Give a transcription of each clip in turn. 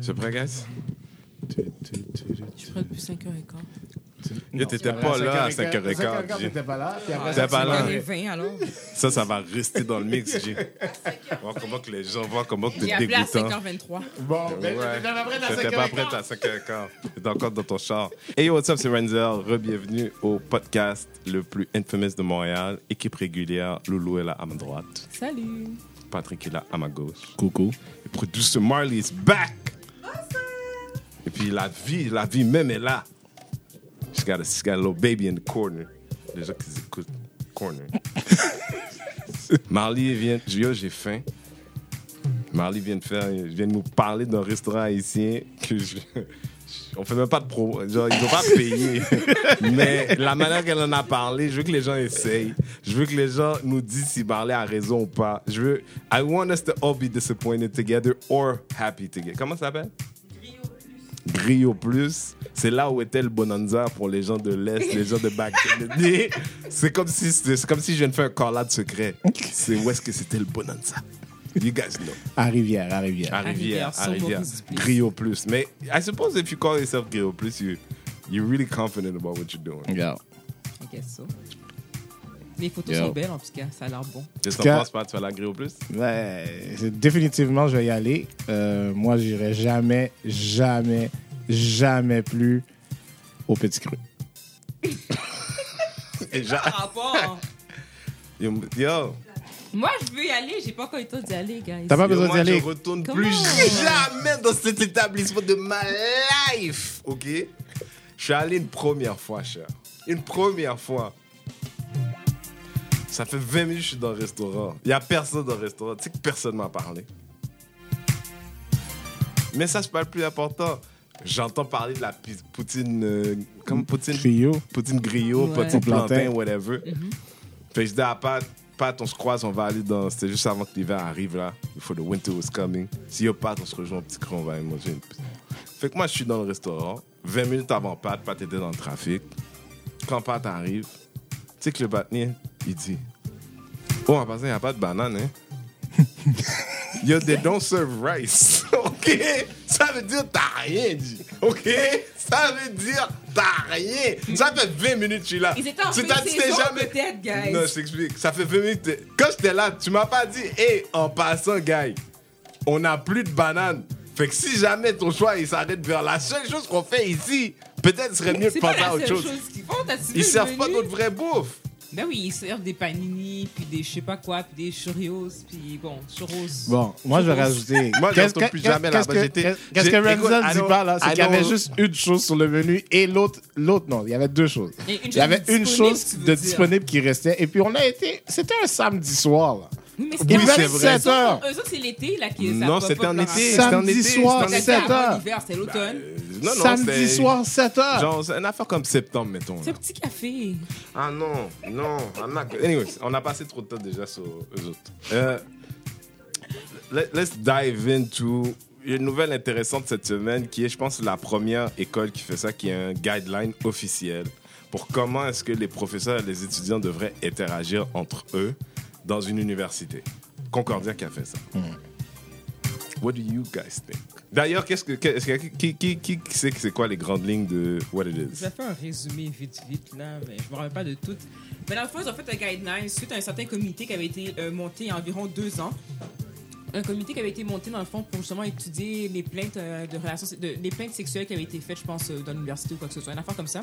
C'est prêt, guys? Je suis prêt depuis 5h15. Yo, t'étais pas là à 5h15. G. T'étais pas là. T'étais ça, pas tu là. m'as- 20 alors. Ça, ça va rester dans le mix, G. Voir comment que les gens voient comment que t'es appelé à dégoûtant. 5h23. Bon, ben, t'étais pas prête à T'étais pas 5h15. prête à 5h15. T'étais encore dans ton char. Hey, what's up, c'est Renzel. Re-bienvenue au podcast le plus infamous de Montréal. Équipe régulière, Loulou est là à ma droite. Salut. Patrick est là à ma gauche. Coucou. Et producer Marley is back. Puis la vie, la vie même est là. She's got a, she's got a little baby in the corner. Les gens qui écoutent, corner. Marley vient, yo, j'ai faim. Marley vient de faire, vient de nous parler d'un restaurant haïtien que je, on fait même pas de pro, genre ils ont pas payé. Mais la manière qu'elle en a parlé, je veux que les gens essayent. Je veux que les gens nous disent si Marley a raison ou pas. Je veux, I want us to all be disappointed together or happy together. Comment ça s'appelle? Grio Plus, c'est là où était le bonanza pour les gens de l'Est, les gens de back. C'est comme si, c'est comme si je viens de faire un call secret. C'est où est-ce que c'était le bonanza? You guys know. À Rivière, à Rivière. À Rivière, Rivière. Grio Plus. Mais I suppose if you call yourself Grio Plus, you, you're really confident about what you're doing. Yeah. I guess so. Les photos Yo. sont belles en tout cas, ça a l'air bon. Qu'est-ce que t'en penses, pas? Tu vas à la Grio Plus? Ouais, définitivement, je vais y aller. Euh, moi, j'irai jamais, jamais, jamais plus au Petit Cru. Et j'a- Par rapport. Yo, yo, Moi, je veux y aller, j'ai pas encore eu le temps d'y aller, guys. T'as pas besoin d'y aller. je retourne Comment? plus jamais dans cet établissement de ma life, ok? Je suis allé une première fois, cher. Une première fois. Ça fait 20 minutes que je suis dans le restaurant. Il n'y a personne dans le restaurant. Tu sais que personne m'a parlé. Mais ça, c'est pas le plus important. J'entends parler de la poutine. euh, comme poutine. Trio. Poutine griot, Ouais. poutine plantain, whatever. Fait que je dis à Pat, Pat, on se croise, on va aller dans. C'était juste avant que l'hiver arrive là. Before the winter was coming. Si yo Pat, on se rejoint au petit cran, on va aller manger une petite- Fait que moi, je suis dans le restaurant. 20 minutes avant Pat, Pat était dans le trafic. Quand Pat arrive, tu sais que le batnier, il dit Oh, en passant, il n'y a pas de banane, hein. Yo, they don't serve rice. OK? Ça veut dire t'as rien dit. OK? Ça veut dire t'as rien. Ça fait 20 minutes que je suis là. Ils étaient en Tu t'as- tu t'es pré-saison, jamais. peut-être, guys. Non, je t'explique. Ça fait 20 minutes. Quand j'étais là, tu m'as pas dit, hé, en passant, gars, on n'a plus de bananes. Fait que si jamais ton choix il s'arrête vers la seule chose qu'on fait ici, peut-être serait mieux de penser à autre chose. chose Ils servent pas d'autre vraie bouffe. Ben oui, ils servent des panini, puis des je sais pas quoi, puis des churros, puis bon, churros. Bon, moi, je vais rajouter. Moi, je Qu'est-ce retourne que- plus qu'est-ce- jamais qu'est-ce là-bas. que- Qu'est-ce qu'est-ce que Renzel I dit pas là? C'est qu'il y avait juste une chose sur le menu et l'autre, l'autre non. Il y avait deux choses. Il y avait une chose de disponible qui restait. Et puis, on a été. C'était un samedi soir, là. Mais c'est devait c'est être vrai. 7 heures. Eux autres, c'est l'été, là, qui Non, ça c'était pop en leur été. Samedi soir, c'était en C'était été. 7 avant heures. l'hiver, c'était l'automne. Euh, Non, non, Samedi soir, 7 heures. Genre, c'est une affaire comme septembre, mettons. C'est un petit café. Ah non, non. I'm not. Anyways, on a passé trop de temps déjà sur eux autres. Euh, let- let's dive into une nouvelle intéressante cette semaine qui est, je pense, la première école qui fait ça, qui est un guideline officiel pour comment est-ce que les professeurs et les étudiants devraient interagir entre eux dans une université. Concordia qui a fait ça. What do you guys think? D'ailleurs, qu'est-ce que, qu'est-ce que- qui, qui, qui, qui sait que c'est quoi les grandes lignes de what it is? Je vais faire un résumé vite, vite, là, mais je me rappelle pas de tout. Mais dans le fond, ils ont fait un guideline suite à un certain comité qui avait été euh, monté il y a environ deux ans. Un comité qui avait été monté, dans le fond, pour justement étudier les plaintes euh, de relations, de, les plaintes sexuelles qui avaient été faites, je pense, euh, dans l'université ou quoi que ce soit, une affaire comme ça.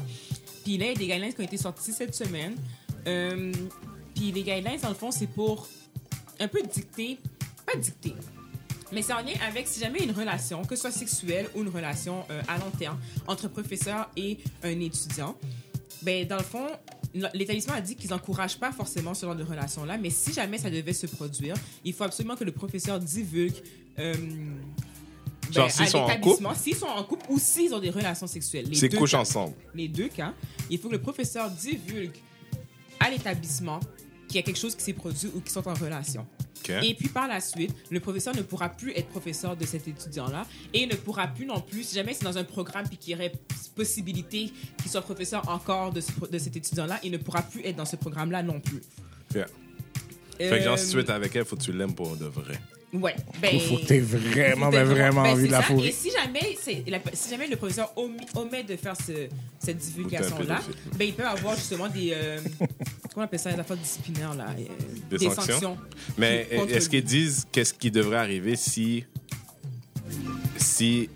Puis là, il y a des guidelines qui ont été sortis cette semaine. Euh, puis les guidelines, dans le fond, c'est pour un peu dicter, pas dicter, mais c'est en lien avec si jamais une relation, que ce soit sexuelle ou une relation euh, à long terme, entre professeur et un étudiant. Ben, dans le fond, l'établissement a dit qu'ils n'encouragent pas forcément ce genre de relation-là, mais si jamais ça devait se produire, il faut absolument que le professeur divulgue. euh, ben, Genre, s'ils sont en l'établissement, s'ils sont en couple ou s'ils ont des relations sexuelles. Les deux couches cas ensemble. les deux cas, il faut que le professeur divulgue à l'établissement qu'il y a quelque chose qui s'est produit ou qu'ils sont en relation. Et puis par la suite, le professeur ne pourra plus être professeur de cet étudiant-là et ne pourra plus non plus, si jamais c'est dans un programme puis qu'il y aurait possibilité qu'il soit professeur encore de, ce de cet étudiant-là, il ne pourra plus être dans ce programme-là non plus. Yeah. Fait que genre, Euh, si tu es avec elle, faut que tu l'aimes pour de vrai. Ouais. Ben, Il faut que vraiment, mais que t'aies vraiment ben, envie de la fourrer. Et si jamais, la- si jamais le professeur omet, de faire ce- cette divulgation-là, ben, il peut avoir justement des. euh, comment on appelle ça Les affaires disciplinaires, là. euh, Des sanctions. Mais est-ce qu'ils disent qu'est-ce qui devrait arriver si. Si.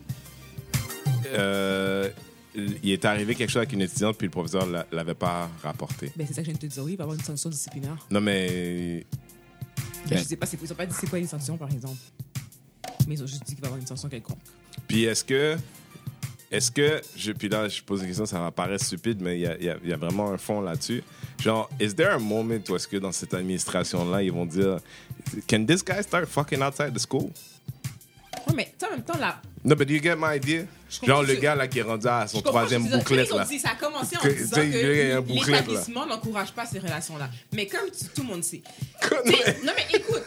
euh, il est arrivé quelque chose avec une étudiante puis le professeur ne l'avait pas rapporté? Ben, c'est ça que je viens de te dire. Oui, il va y avoir une sanction disciplinaire. Non, mais. Ben, je sais pas, ils ont pas dit c'est quoi les sanctions, par exemple. Mais ils ont juste dit qu'il va y avoir une sanction quelconque. Puis est-ce que. Est-ce que. Je, puis là, je pose une question, ça va paraître stupide, mais il y a, y a vraiment un fond là-dessus. Genre, is there a moment où est-ce que dans cette administration-là, ils vont dire Can this guy start fucking outside the school? Ouais, mais tu en même temps, là. No, but do you get my idea? Genre, le gars là qui est rendu à son troisième bouclette là. ça a commencé en disant que là. l'établissement n'encourage pas ces relations-là. Mais comme tout le monde sait. Non, mais écoute,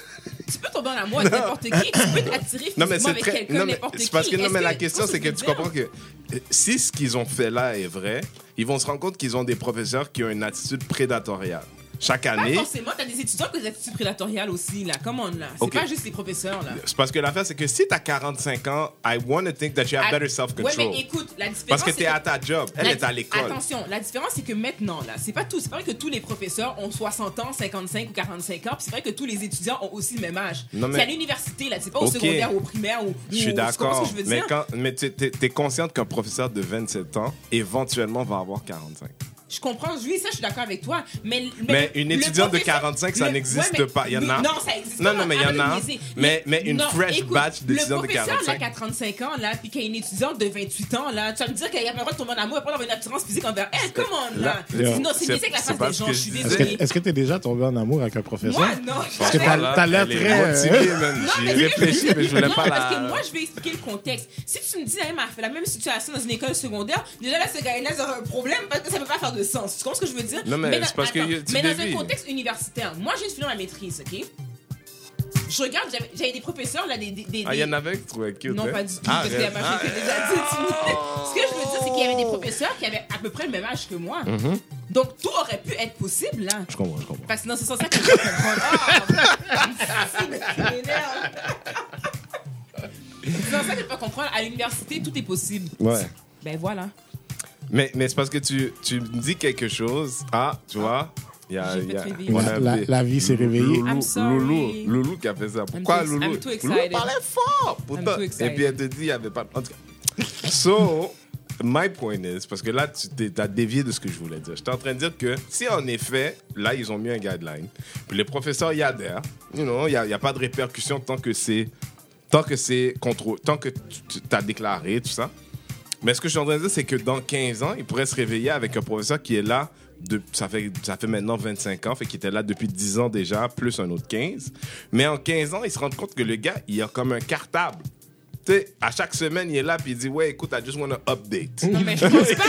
tu peux tomber en amour avec n'importe qui, tu peux t'attirer Non, mais physiquement avec quelqu'un, Non, mais n'importe qui. parce que, non, mais la question, c'est que tu comprends que euh, si ce qu'ils ont fait là est vrai, ils vont se rendre compte qu'ils ont des professeurs qui ont une attitude prédatoriale. Chaque Pas année. forcément, t'as des étudiants ont des attitudes prédatoriales aussi, là. Come on, là. C'est Ok. pas juste les professeurs, là. C'est parce que l'affaire, c'est que si t'as 45 ans, I want to think that you have better Ouais, self-control. mais écoute, la différence. parce que t'es à ta job. Elle La- est à l'école. Attention, la différence, c'est que maintenant, là, c'est pas tout. C'est pas vrai que tous les professeurs ont 60 ans, 55 ou 45 ans. Puis c'est vrai que tous les étudiants ont aussi le même âge. Non, mais- C'est à l'université, là. C'est pas au secondaire ou au primaire ou. Je suis d'accord. que Mais, quand, mais t'es consciente qu'un professeur de 27 ans, éventuellement, va avoir 45. Je comprends, oui, ça, je suis d'accord avec toi. Mais, Mais une étudiante de professeur- 45, ça n'existe ouais, pas. Il y en a. Non, ça existe Non, pas. non, mais il y en a. Mais- mais une fresh écoute, batch d'étudiants de Le professeur, là, 45. qui a 35 ans, là, puis qui a une étudiante de 28 ans, là, tu vas me dire qu'il n'y a pas le droit de tomber en amour, il n'y a pas d'avoir une attirance physique envers elle. Comment, là? Là, Sinon, c'est avec la face des gens, je suis. Est-ce désolée. que est-ce que t'es déjà tombé en amour avec un professeur? Moi, non. Parce que t'as l'air très... motivée, euh, man. Non, J'y mais ai c'est- réfléchi, mais je voulais non, pas parce que la. moi, je vais expliquer le contexte. Si tu me dis, elle m'a fait la même situation dans une école secondaire, déjà là, ce gars-là, ça aurait un problème parce que ça peut pas faire de sens. Tu comprends ce que je veux dire? Non, mais dans- c'est parce que attends, tu Mais dans un contexte universitaire, moi, j'ai une ma maîtrise, OK? Je regarde, j'avais- des professeurs, là, des. des, des- Ah, il y en avait trouvaient cute. non, hein? pas du tout, Ah, parce qu'il y a ma arrête. fille qui a déjà dit. tu- Ce que je veux dire, c'est qu'il y avait des professeurs qui avaient à peu près le même âge que moi. Mhm. Donc, tout aurait pu être possible, là. Je comprends, je comprends. Parce que non, c'est sans ça que je. Ah, tu m'énerves. C'est dans ça que je peux comprendre. À l'université, tout est possible. Ouais. Ben voilà. Mais, mais c'est parce que tu, tu me dis quelque chose. Ah, tu vois, il y a. J'ai il y a- fait réveiller. on a La, la- appelé la vie s'est réveillée. Loulou. Loulou, Loulou qui a fait ça. Pourquoi too- Loulou? I'm too Loulou parlait fort. Pourtant. too Et puis elle te dit, il n'y avait pas. En tout cas. So, my point is, parce que là, tu as dévié de ce que je voulais dire. J'étais en train de dire que si en effet, là, ils ont mis un guideline, puis les professeurs y adhèrent, you know, il n'y a, y a pas de répercussions tant que c'est. Tant que c'est contrôle, tant que tu as déclaré, tout ça. Mais ce que je suis en train de dire, c'est que dans 15 ans, il pourrait se réveiller avec un professeur qui est là, de, ça, fait, ça fait maintenant 25 ans, fait qu'il était là depuis 10 ans déjà, plus un autre 15. Mais en 15 ans, il se rend compte que le gars, il a comme un cartable. Tu sais, à chaque semaine, il est là, puis il dit, ouais, écoute, I just want to update. Non, mais je pense pas.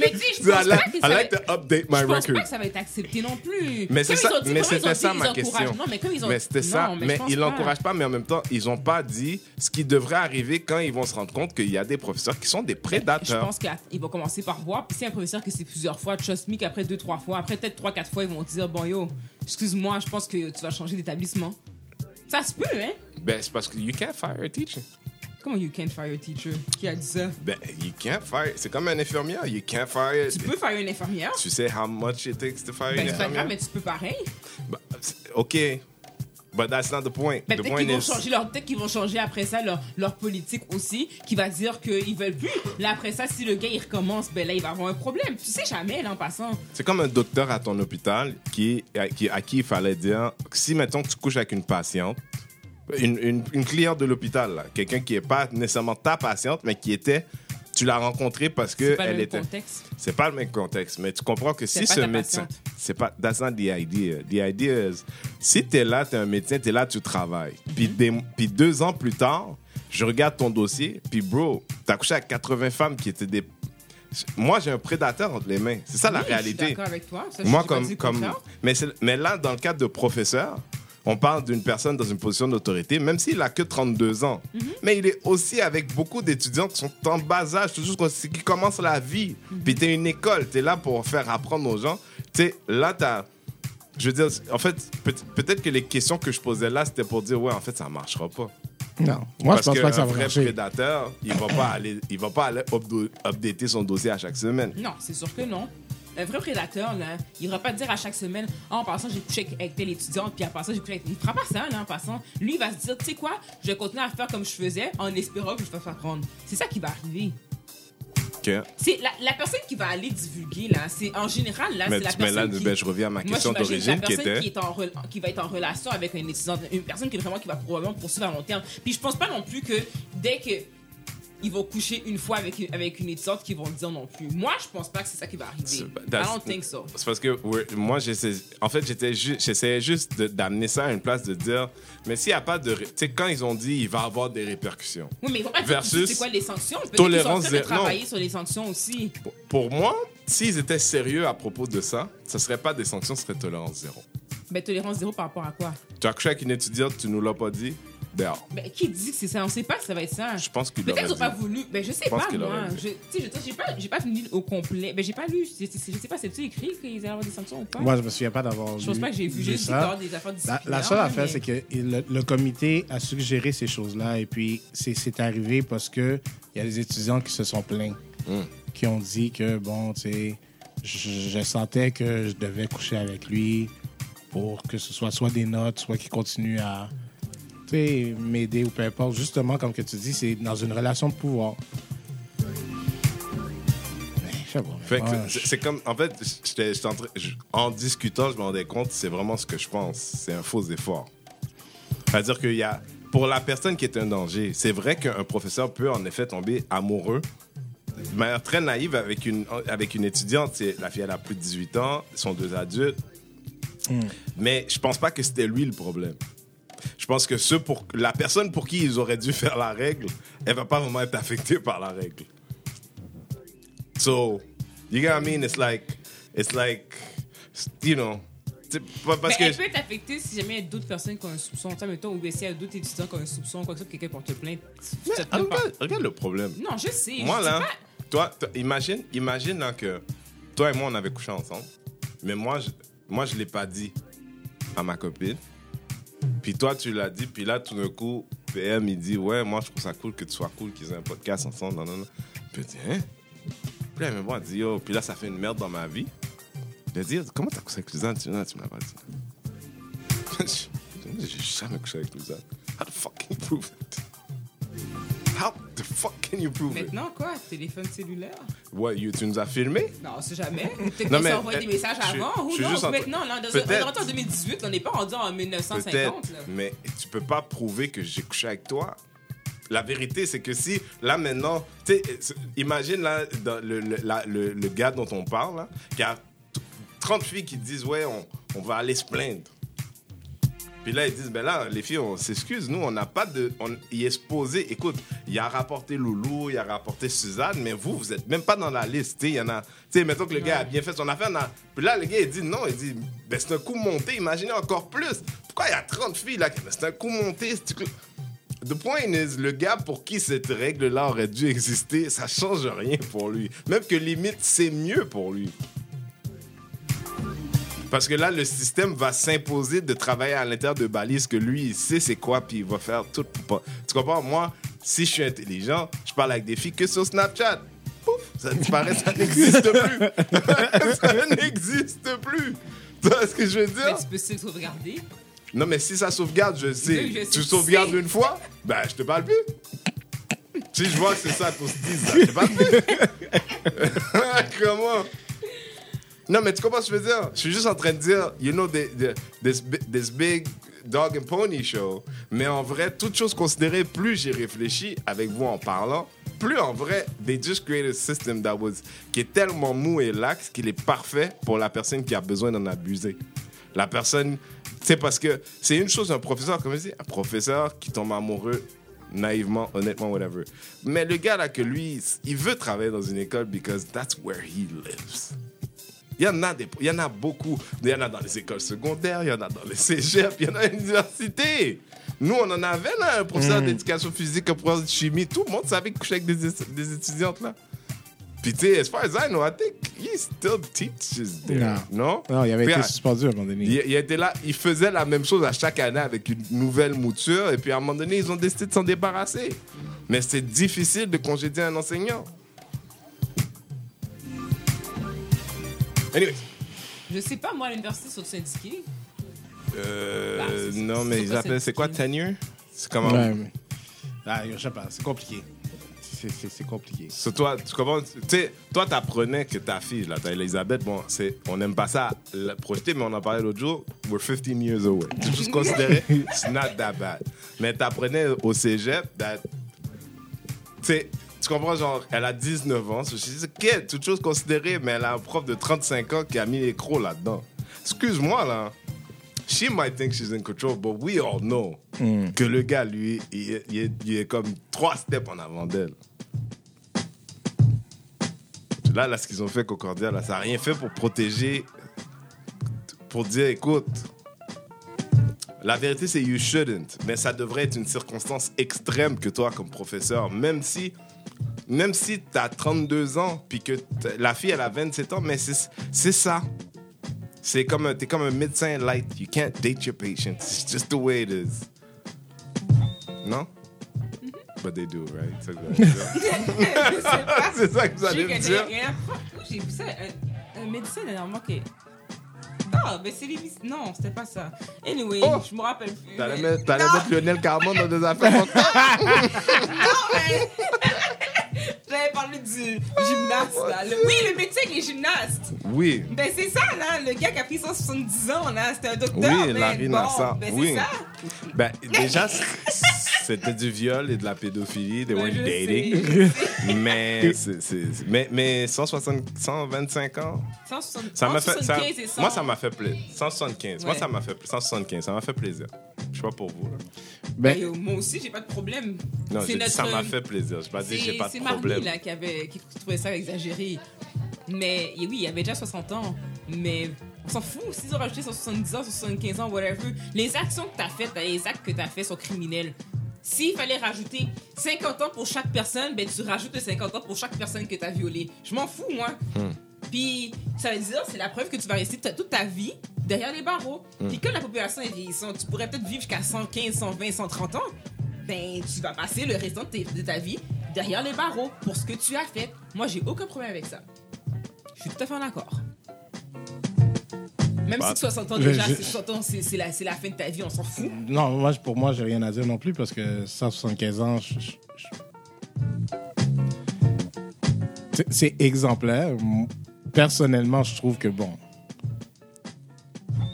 Mais sais, je I pense like, pas que I ça like va- to update my je pense record. pas que ça va être accepté non plus. Mais c'est ça- ont dit- mais c'était ont ça ma question. Non, mais comme ils ont Mais c'était ça. Mais, mais je ils l'encouragent pas, mais en même temps, ils n'ont pas dit ce qui devrait arriver quand ils vont se rendre compte qu'il y a des professeurs qui sont des Je prédateurs. pense qu'ils vont commencer par voir. Puis si un professeur que c'est plusieurs fois, trust me qu'après deux, trois fois, après peut-être trois, quatre fois, ils vont dire Bon, yo, excuse-moi, je pense que tu vas changer d'établissement. Ça se peut, hein? Ben, c'est parce que you can't fire a teacher. Comment you can't fire a teacher? Qui a dit ça? Ben, you can't fire. C'est comme un infirmier. You can't fire. Tu peux fire une infirmière? Tu sais how much it takes to fire Ben, une grave, infirmière? mais tu peux pareil. C'est- OK. But that's not the point. Ben, the point qu'ils vont, is... changer leur, peut-être qu'ils vont changer après ça leur, leur politique aussi, qui va dire qu'ils veulent plus. Là, après ça, si le gars il recommence, ben là, il va avoir un problème. Tu sais jamais, là, en passant. C'est comme un docteur à ton hôpital qui, à, qui, à qui il fallait dire si, mettons, tu couches avec une patiente, une, une, une cliente de l'hôpital, quelqu'un qui n'est pas nécessairement ta patiente, mais qui était. Tu l'as rencontrée parce que C'est pas le elle même était. contexte. C'est pas le même contexte, mais tu comprends que si ce médecin, c'est pas, that's not the idea. The idea is, si t'es là, t'es un médecin, t'es là, tu travailles. Puis, des- puis deux ans plus tard, je regarde ton dossier, puis bro, t'as couché avec 80 femmes qui étaient des. Moi, j'ai un prédateur entre les mains. C'est ça la Oui, Je réalité. suis d'accord avec toi. Ça, Moi, comme, comme, mais là, dans le cadre de professeur, on parle d'une personne dans une position d'autorité, même s'il a que 32 ans. Mhm. Mais il est aussi avec beaucoup d'étudiants qui sont en bas âge, toujours qui qui commencent la vie. Mhm. Puis t'es une école, t'es là pour faire apprendre aux gens. Tu sais, là, t'as Je veux dire, en fait, peut- peut-être que les questions que je posais là, c'était pour dire, ouais, en fait, ça marchera pas. Non. Moi, Parce je pense pas que ça qu'un va vrai marcher. prédateur, il va pas aller, il va pas aller updater son dossier à chaque semaine. Non, c'est sûr que non. Un vrai prédateur, là, il ne va pas te dire à chaque semaine Ah, en passant, j'ai couché avec, telle étudiante, puis en passant, j'ai couché avec. Il ne fera pas ça, là, en passant. Lui, il va se dire Tu sais quoi, je vais continuer à faire comme je faisais en espérant que je vais faire prendre. C'est ça qui va arriver. Ok. C'est la, la personne qui va aller divulguer, là, c'est en général, là, c'est la personne. là, qui... ben, je reviens à ma question d'origine qui était. qui, est en rela- qui va être en relation avec un étudiant, une personne qui vraiment qui va probablement poursuivre à long terme. Puis je pense pas non plus que dès que ils vont coucher une fois avec une, avec une étudiante qu'ils vont le dire non plus. Moi, je pense pas que c'est ça qui va arriver. I don't think so. C'est parce que moi, j'essaie, en fait, ju- j'essayais juste d'amener ça à une place de dire, mais s'il n'y a pas de. Tu sais, quand ils ont dit il va avoir des répercussions. Oui, mais ils vont pas Versus c'est quoi les sanctions? Tolérance zéro. travailler sur les sanctions aussi. Pour- Pour moi, s'ils étaient sérieux à propos de ça, ce serait pas des sanctions, ce serait tolérance zéro. Mais tolérance zéro par rapport à quoi? Tu as couché avec une étudiante, tu nous l'as pas dit, dehors. Mais qui dit que c'est ça? On sait pas que ça va être ça. Je pense qu'il Peut-être qu'ils n'ont pas voulu. Ben, je sais Je pense pas, qu'il moi. Je, dit. tu sais, je dire, j'ai pas, j'ai pas fini au complet. Ben, j'ai pas lu. Je, je, je sais pas, c'est-tu écrit qu'ils allaient avoir des sanctions ou pas? Moi, je me souviens pas d'avoir Je pense lu- pas que j'ai vu. lu J'ai juste des affaires La, la seule affaire, mais- c'est que le, le comité a suggéré ces choses-là et puis c'est c'est arrivé parce que il y a des étudiants qui se sont plaints, Mm. qui ont dit que, bon, tu sais, je, je sentais que je devais coucher avec lui pour que ce soit soit des notes, soit qu'il continue à m'aider ou peu importe. Justement, comme que tu dis, c'est dans une relation de pouvoir. Moi, c'est- comme, en fait, j'étais- j'étais en, discutant, je me rendais compte, c'est vraiment ce que je pense. C'est un faux effort. C'est-à-dire qu'il y a, pour la personne qui est un danger, c'est vrai qu'un professeur peut en effet tomber amoureux de manière très naïve avec une, avec une étudiante. C'est- La fille, elle a plus de 18 ans, ils sont deux adultes. Mais je pense pas que c'était lui le problème. Je pense que ceux pour, la personne pour qui ils auraient dû faire la règle, elle va pas vraiment être affectée par la règle. So, you get what I mean? It's like, it's like, you know, parce Mais que elle peut être affectée si jamais il y a d'autres personnes qui ont un soupçon. Tu sais, mettons, ou s'il y a d'autres étudiants qui ont un soupçon, quoi que ce soit, quelqu'un porte plainte. Mais te met pas- regarde, regarde le problème. Non, je sais. Moi je là, toi, imagine, imagine là, que toi et moi on avait couché ensemble, mais moi je, moi je l'ai pas dit à ma copine. Puis toi tu l'as dit, puis là tout d'un coup PM il dit ouais moi je trouve ça cool que tu sois cool qu'ils aient un podcast ensemble, non non non. Puis dit hein? Puis là dit yo, puis là ça fait une merde dans ma vie. Je lui dis comment t'as couché avec Luzanne? Tu non, tu me l'as pas dit. J'ai jamais couché avec Luzanne. How the fuck you prove it? How the fuck can you prove it? Maintenant, quoi? Téléphone cellulaire? Ouais, you- tu nous as filmé? Non, on sait jamais. Peut-être qu'on euh, des messages avant. je Ou non, maintenant, là, dans- on est rentré en 2018, on n'est pas rendu en 1950. Peut-être, là. mais tu peux pas prouver que j'ai couché avec toi. La vérité, c'est que si, là, maintenant, tu c'est- imagine, là, le, le, la- le- le gars dont on parle, là, qui a t- 30 filles qui disent, ouais, on, on va aller se plaindre. Puis là, ils disent, ben là, les filles, on s'excuse, nous, on n'a pas de. On, il est supposé, écoute, il a rapporté Loulou, il a rapporté Suzanne, mais vous, vous êtes même pas dans la liste. Il y en a. Tu sais, mettons que le gars a bien fait son affaire. dans- Puis là, le gars, il dit non, il dit, ben c'est un coup monté, imaginez encore plus. Pourquoi il y a 30 filles là? Ben, C'est un coup monté. The point is, le gars pour qui cette règle-là aurait dû exister, ça change rien pour lui. Même que limite, c'est mieux pour lui. Parce que là, le système va s'imposer de travailler à l'intérieur de balises que lui, il sait c'est quoi, puis il va faire tout pour pas. Tu comprends? Moi, si je suis intelligent, je parle avec des filles que sur Snapchat. Pouf! Ça disparaît, ça n'existe plus. ça n'existe plus. Tu vois ce que je veux Mais dire? tu peux se sauvegarder. Non, mais si ça sauvegarde, je sais. Oui, je sais, tu sauvegardes sais. une fois, ben, je te parle plus. si je vois que c'est ça qu'on se dise, je te parle plus. Comment? Non, mais tu comprends ce que je veux dire? Je suis juste en train de dire, you know, the- the- this, this big dog and pony show. Mais en vrai, toute chose considérée, plus j'ai réfléchi avec vous en parlant, plus en vrai, they just created a system that was, qui est tellement mou et lax qu'il est parfait pour la personne qui a besoin d'en abuser. La personne, c'est parce que c'est une chose un professeur, comme je dis, un professeur qui tombe amoureux naïvement, honnêtement, whatever. Mais le gars là que lui, il veut travailler dans une école because that's where he lives. Il y en a des, il y en a beaucoup. Il y en a dans les écoles secondaires, il y en a dans les cégeps, il y en a à l'université. Nous, on en avait là, un professeur d'éducation physique, un professeur de chimie. Tout le monde savait coucher avec des, des étudiantes là. Puis tu sais, as far as I know, I think, he still teaches there. Non. Non? Non, il avait été Regarde, suspendu à un moment donné. Il, il était là, il faisait la même chose à chaque année avec une nouvelle mouture, et puis à un moment donné, ils ont décidé de s'en débarrasser. Mais c'est difficile de congédier un enseignant. Anyway, Je sais pas, moi, à l'université, sur le syndiqué. euh, Bah, c'est- non, mais ils appellent, c'est quoi tenure? C'est comment? Ouais, mais- Ah, je sais pas, c'est compliqué. C'est- C'est c'est compliqué. So, toi, tu comprends? Tu sais, toi, t'apprenais que ta fille, là, t'as Elisabeth, bon, c'est, on n'aime pas ça la projeter, mais on en parlait l'autre jour. We're 15 years away. Tout chose considéré, it's not that bad. Mais t'apprenais au cégep, that, tu sais, tu comprends, genre, elle a 19 ans, she's a kid, toute chose considérée, mais elle a un prof de 35 ans qui a mis les crocs là-dedans. Excuse-moi, là. She might think she's in control, but we all know que le gars, lui, il est, il est- il est comme trois steps en avant d'elle. Là, là, ce qu'ils ont fait Concordia, là, ça n'a rien fait pour protéger, pour dire, écoute, la vérité, c'est you shouldn't, mais ça devrait être une circonstance extrême que toi, comme professeur, même si, même si tu as 32 ans, puis que la fille, elle a 27 ans, mais c'est c'est ça. C'est comme un, t'es comme un médecin light. You can't date your patients. It's just the way it is. Non? But they do, right? C'est ça ça que vous allez me dire. j'ai vu ça? Un, un médecin dernièrement qui. Non, mais c'est les. Non, c'était pas ça. Anyway, Oh! je me rappelle plus. T'allais mais- mettre, Lionel Carmon dans des affaires non, mais. Du gymnaste, là. Le- Oui, le médecin qui est gymnaste. Oui. Ben, c'est ça, là. Le gars qui a pris 170 ans, là. C'était un docteur. Oui, mais Larry bon, Nassar. Ben, Oui. c'est ça. Ben, déjà, c- c'était du viol et de la pédophilie. They Ben, weren't je dating. sais. Mais, c'est- c'est- mais, mais 160, 125 ans, 160 ça m'a fait. ça- 175 et 100. moi, ça m'a fait plaisir. 175. Moi, Ouais. ça m'a fait 175. Ça m'a fait plaisir. Je sais pas pour vous. Là. Ben, Ben, moi aussi, j'ai pas de problème. Non, C'est j'ai dit, ça m'a fait plaisir. Je pas dit j'ai C'est pas c'est de Marie, problème. là, qui, avait, qui trouvait ça exagéré. Mais et oui, il avait déjà 60 ans. Mais on s'en fout. S'ils ont rajouté 170 ans, 75 ans, whatever. Les actions que tu as faites, les actes que tu as faits sont criminels. S'il fallait rajouter 50 ans pour chaque personne, ben tu rajoutes 50 ans pour chaque personne que tu as violée. Je m'en fous, moi. Hmm. Puis ça veut dire, c'est la preuve que tu vas rester toute ta vie derrière les barreaux. Hmm. Puis quand la population est vieillissante, tu pourrais peut-être vivre jusqu'à 115, 120, 130 ans. Ben, tu vas passer le restant de, ta vie derrière les barreaux pour ce que tu as fait. Moi, j'ai aucun problème avec ça. Je suis tout à fait en accord. Même Bah, si 60 ans je- déjà, je- c'est 60 ans, c'est la, fin de ta vie, on s'en fout. non, moi, pour moi, j'ai rien à dire non plus parce que 175 ans, je- je- c'est exemplaire. Personnellement, je trouve que bon,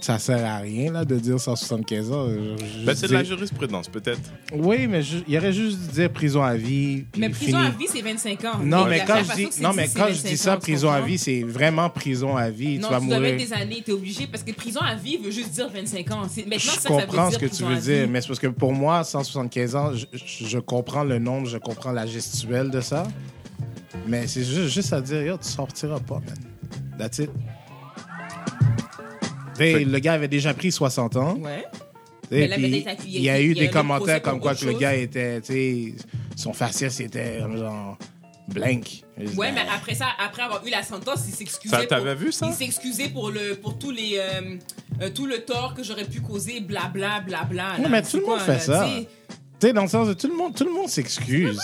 ça sert à rien là de dire 175 ans. Ben, c'est de la jurisprudence, peut-être. Oui, mais je- il y aurait juste dû dire prison à vie. Mais prison fini. à vie, c'est 25 ans. Non, mais quand je dis, non, mais quand je 25 dis ça, ans, tu prison à vie, c'est vraiment prison à vie. Non, tu vas tu dois mourir. mettre des années, t'es obligé, parce que prison à vie veut juste dire 25 ans. Maintenant, Je ça, que ça veut comprends dire ce que tu veux dire, vie. mais c'est parce que pour moi, 175 ans, je, je- je comprends le nombre, je comprends la gestuelle de ça. Mais c'est juste, juste à dire, yo, tu sortiras pas, man. That's it. Fait- le gars avait déjà pris 60 ans. Ouais. puis il y a- y eu a des commentaires comme quoi que le gars était, t'sais, son faciès était genre blank. Ouais, mais après ça, après avoir eu la sentence, il s'excusait. T'avais pour- vu ça? Il s'excusait pour, le, pour tous les, euh, euh, tout le tort que j'aurais pu causer, blabla, blabla. Ouais, mais tout le monde quoi, fait là, ça. tu sais? Dans le sens de tout le monde, tout le monde s'excuse.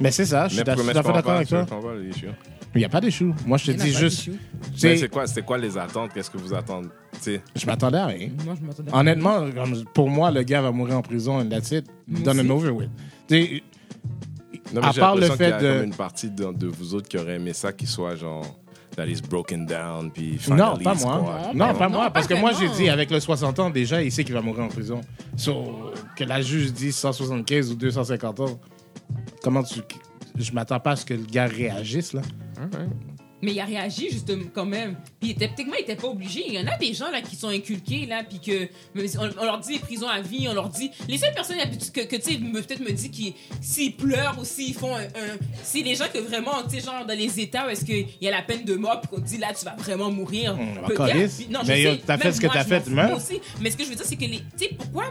Mais c'est ça, je suis tout à fait d'accord avec toi. Il n'y a pas d'échou. Moi, je te Il dis juste. c'est quoi, quoi les attentes? Qu'est-ce que vous attendez? Tu sais, Je m'attendais à rien. Moi, je m'attendais. Honnêtement, comme pour moi, le gars va mourir en prison and that's it. Done and over with. Non, mais À j'ai part le l'impression qu'il y fait a de- comme une partie de, de vous autres qui aurait aimé ça qui soit genre that is broken down puis Non, pas moi. quoi. Non, Non, pas non, moi. pas Parce que moi, j'ai vraiment. dit, avec le 60 ans, déjà, il sait qu'il va mourir en prison. So, que la juge dise 175 ou 250 ans, comment tu. Je m'attends pas à ce que le gars réagisse, là. Mais il a réagi justement quand même. Puis techniquement, il était pas obligé. Il y en a des gens là qui sont inculqués là, puis que on, on leur dit prison à vie, on leur dit les seules personnes que, que tu sais me- peut-être me dit qui s'ils pleurent ou s'ils font un, un- c'est les gens que vraiment tu sais genre dans les états où est-ce qu'il y a la peine de mort puis qu'on dit là tu vas vraiment mourir. Bah, Peut-être. non, je Mais sais, yo, t'as fait ce que t'as je fait, moi aussi. Mais ce que je veux dire c'est que les tu sais pourquoi